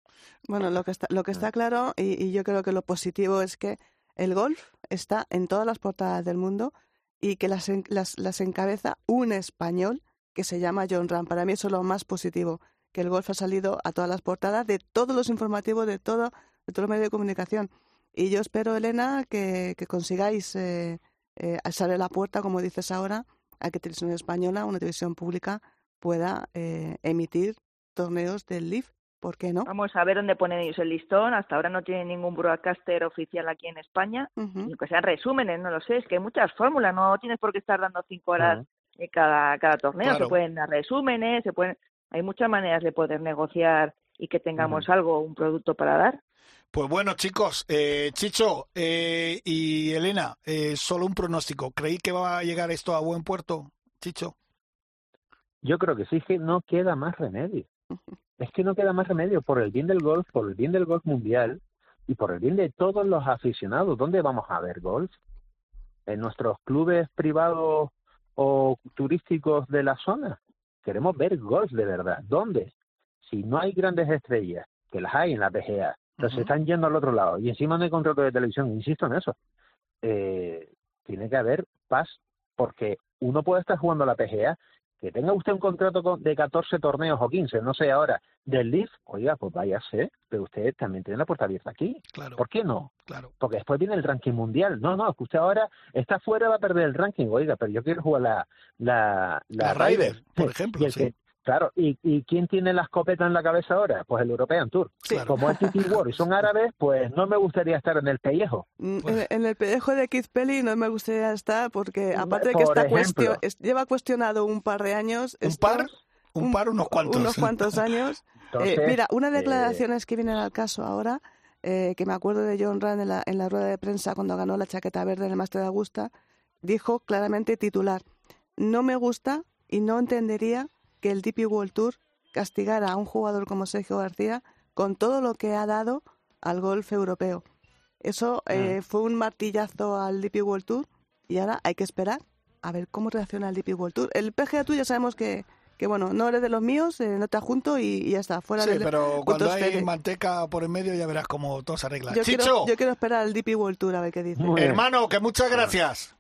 Bueno, lo que está lo que está claro y, y yo creo que lo positivo es que el golf está en todas las portadas del mundo y que las, las, las encabeza un español que se llama John Ram. Para mí eso es lo más positivo, que el golf ha salido a todas las portadas de todos los informativos de todo, de todo el medio de comunicación. Y yo espero, Elena, que, que consigáis eh, eh, la puerta, como dices ahora, a que Televisión Española, una televisión pública, pueda eh, emitir torneos del LIF. ¿Por qué no? Vamos a ver dónde ponen ellos el listón. Hasta ahora no tienen ningún broadcaster oficial aquí en España. Uh que sean resúmenes, no lo sé. Es que hay muchas fórmulas. No tienes por qué estar dando cinco horas cada, cada torneo. Se pueden dar resúmenes, se pueden... Hay muchas maneras de poder negociar y que tengamos algo, un producto para dar. Pues bueno, chicos, eh, Chicho eh, y Elena, eh, solo un pronóstico. ¿Creéis que va a llegar esto a buen puerto, Chicho? Yo creo que sí, que no queda más remedio. Es que no queda más remedio por el bien del golf, por el bien del golf mundial y por el bien de todos los aficionados. ¿Dónde vamos a ver golf? ¿En nuestros clubes privados o turísticos de la zona? Queremos ver golf de verdad. ¿Dónde? Si no hay grandes estrellas, que las hay en la PGA, entonces están yendo al otro lado y encima no hay contrato de televisión, insisto en eso. Eh, tiene que haber paz porque uno puede estar jugando a la PGA, que tenga usted un contrato de 14 torneos o 15, no sé ahora, del LIF, oiga, pues váyase, pero usted también tiene la puerta abierta aquí. Claro. ¿Por qué no? Claro. Porque después viene el ranking mundial. No, no, que usted ahora está fuera, va a perder el ranking. Oiga, pero yo quiero jugar la... La, la, Ryder, por ejemplo, sí. Claro, ¿Y, ¿y quién tiene la escopeta en la cabeza ahora? Pues el European Tour. Como es Titi War y son árabes, pues no me gustaría estar en el pellejo. Mm, en, el pellejo de Keith Pelly no me gustaría estar porque aparte de que está cuestión, lleva cuestionado un par de años. ¿Un par? Un par, unos cuantos. Unos cuantos años. Eh, mira, una declaraciones eh... que vienen al caso ahora, eh, que me acuerdo de John Rand en la, en la rueda de prensa cuando ganó la chaqueta verde en el Master de Augusta, dijo claramente titular, no me gusta y no entendería que el DP World Tour castigara a un jugador como Sergio García con todo lo que ha dado al golf europeo. Eso eh, fue un martillazo al DP World Tour y ahora hay que esperar a ver cómo reacciona el DP World Tour. El PGA tú ya sabemos que, que bueno, no eres de los míos, eh, no te junto y, ya está, fuera sí, del pero cuando hay manteca por en medio ya verás cómo todo se arregla. Yo Chicho. Quiero, yo quiero esperar al DP World Tour a ver qué dice. Hermano, que muchas gracias.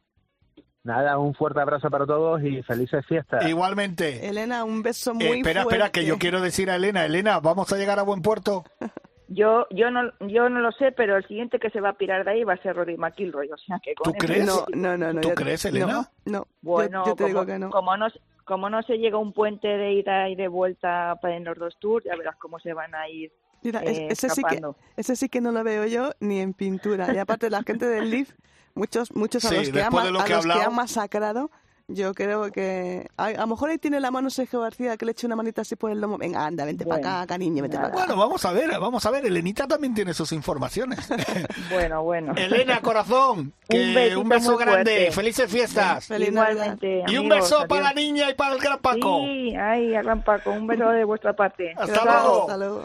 Nada, un fuerte abrazo para todos y felices fiestas. Igualmente. Elena, un beso muy eh, espera, fuerte. espera, que yo quiero decir a Elena, Elena, ¿vamos a llegar a buen puerto? Yo yo no yo no lo sé, pero el siguiente que se va a pirar de ahí va a ser Rory McIlroy, o sea que con ¿Tú crees? No, no, no, no ¿Tú crees, Elena? No, no. Bueno, yo, yo te como, digo que no. Como no, como no se llega a un puente de ida y de vuelta en los dos tours, ya verás cómo se van a ir Mira, eh, ese, sí que, ese sí que no lo veo yo ni en pintura. Y aparte la gente del Leaf, muchos muchos a Sí, los, que ha, lo a que ha los que ha masacrado, yo creo que... A, a lo mejor ahí tiene la mano Sergio García, que le eche una manita así por el lomo. Venga, anda, vente Bueno, para acá, cariño, vente para acá. Bueno, vamos a ver, vamos a ver. Elenita también tiene sus informaciones. Bueno, bueno. Elena, corazón, que Un beso grande. fuerte. Felices fiestas. Feliz Igualmente. Y un beso para la niña y para el gran Paco. Sí, ay, a gran Paco, un beso de vuestra parte. Hasta luego. Hasta luego.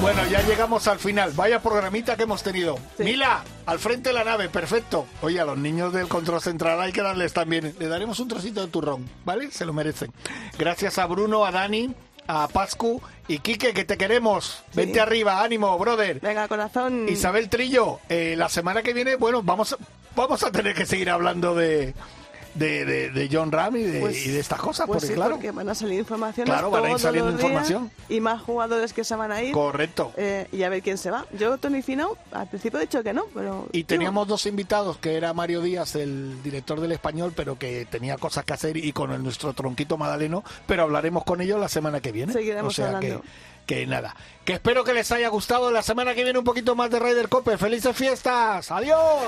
Bueno, ya llegamos al final. Vaya programita que hemos tenido. Mila, al frente de la nave, perfecto. Oye, a los niños del control central hay que darles también. Le daremos un trocito de turrón, ¿vale? Se lo merecen. Gracias a Bruno, a Dani, a Pascu y Quique, que te queremos. Vente arriba, ánimo, brother. Venga, corazón. Isabel Trillo, eh, la semana que viene, bueno, vamos, vamos a tener que seguir hablando de, de, de, John Ram y de, pues y de estas cosas, pues porque sí, claro. Porque van a salir informaciones. Claro, van a ir saliendo información. Y más jugadores que se van a ir. Correcto. Eh, y a ver quién se va. Yo, Tony Fino, al principio he dicho que no, pero. Y teníamos dos invitados, que era Mario Díaz, el director del español, pero que tenía cosas que hacer, y con el, nuestro tronquito madaleno, pero hablaremos con ellos la semana que viene. Seguiremos o sea hablando. Que, que nada. Que espero que les haya gustado. La semana que viene un poquito más de Ryder Cope. ¡Felices fiestas! ¡Adiós!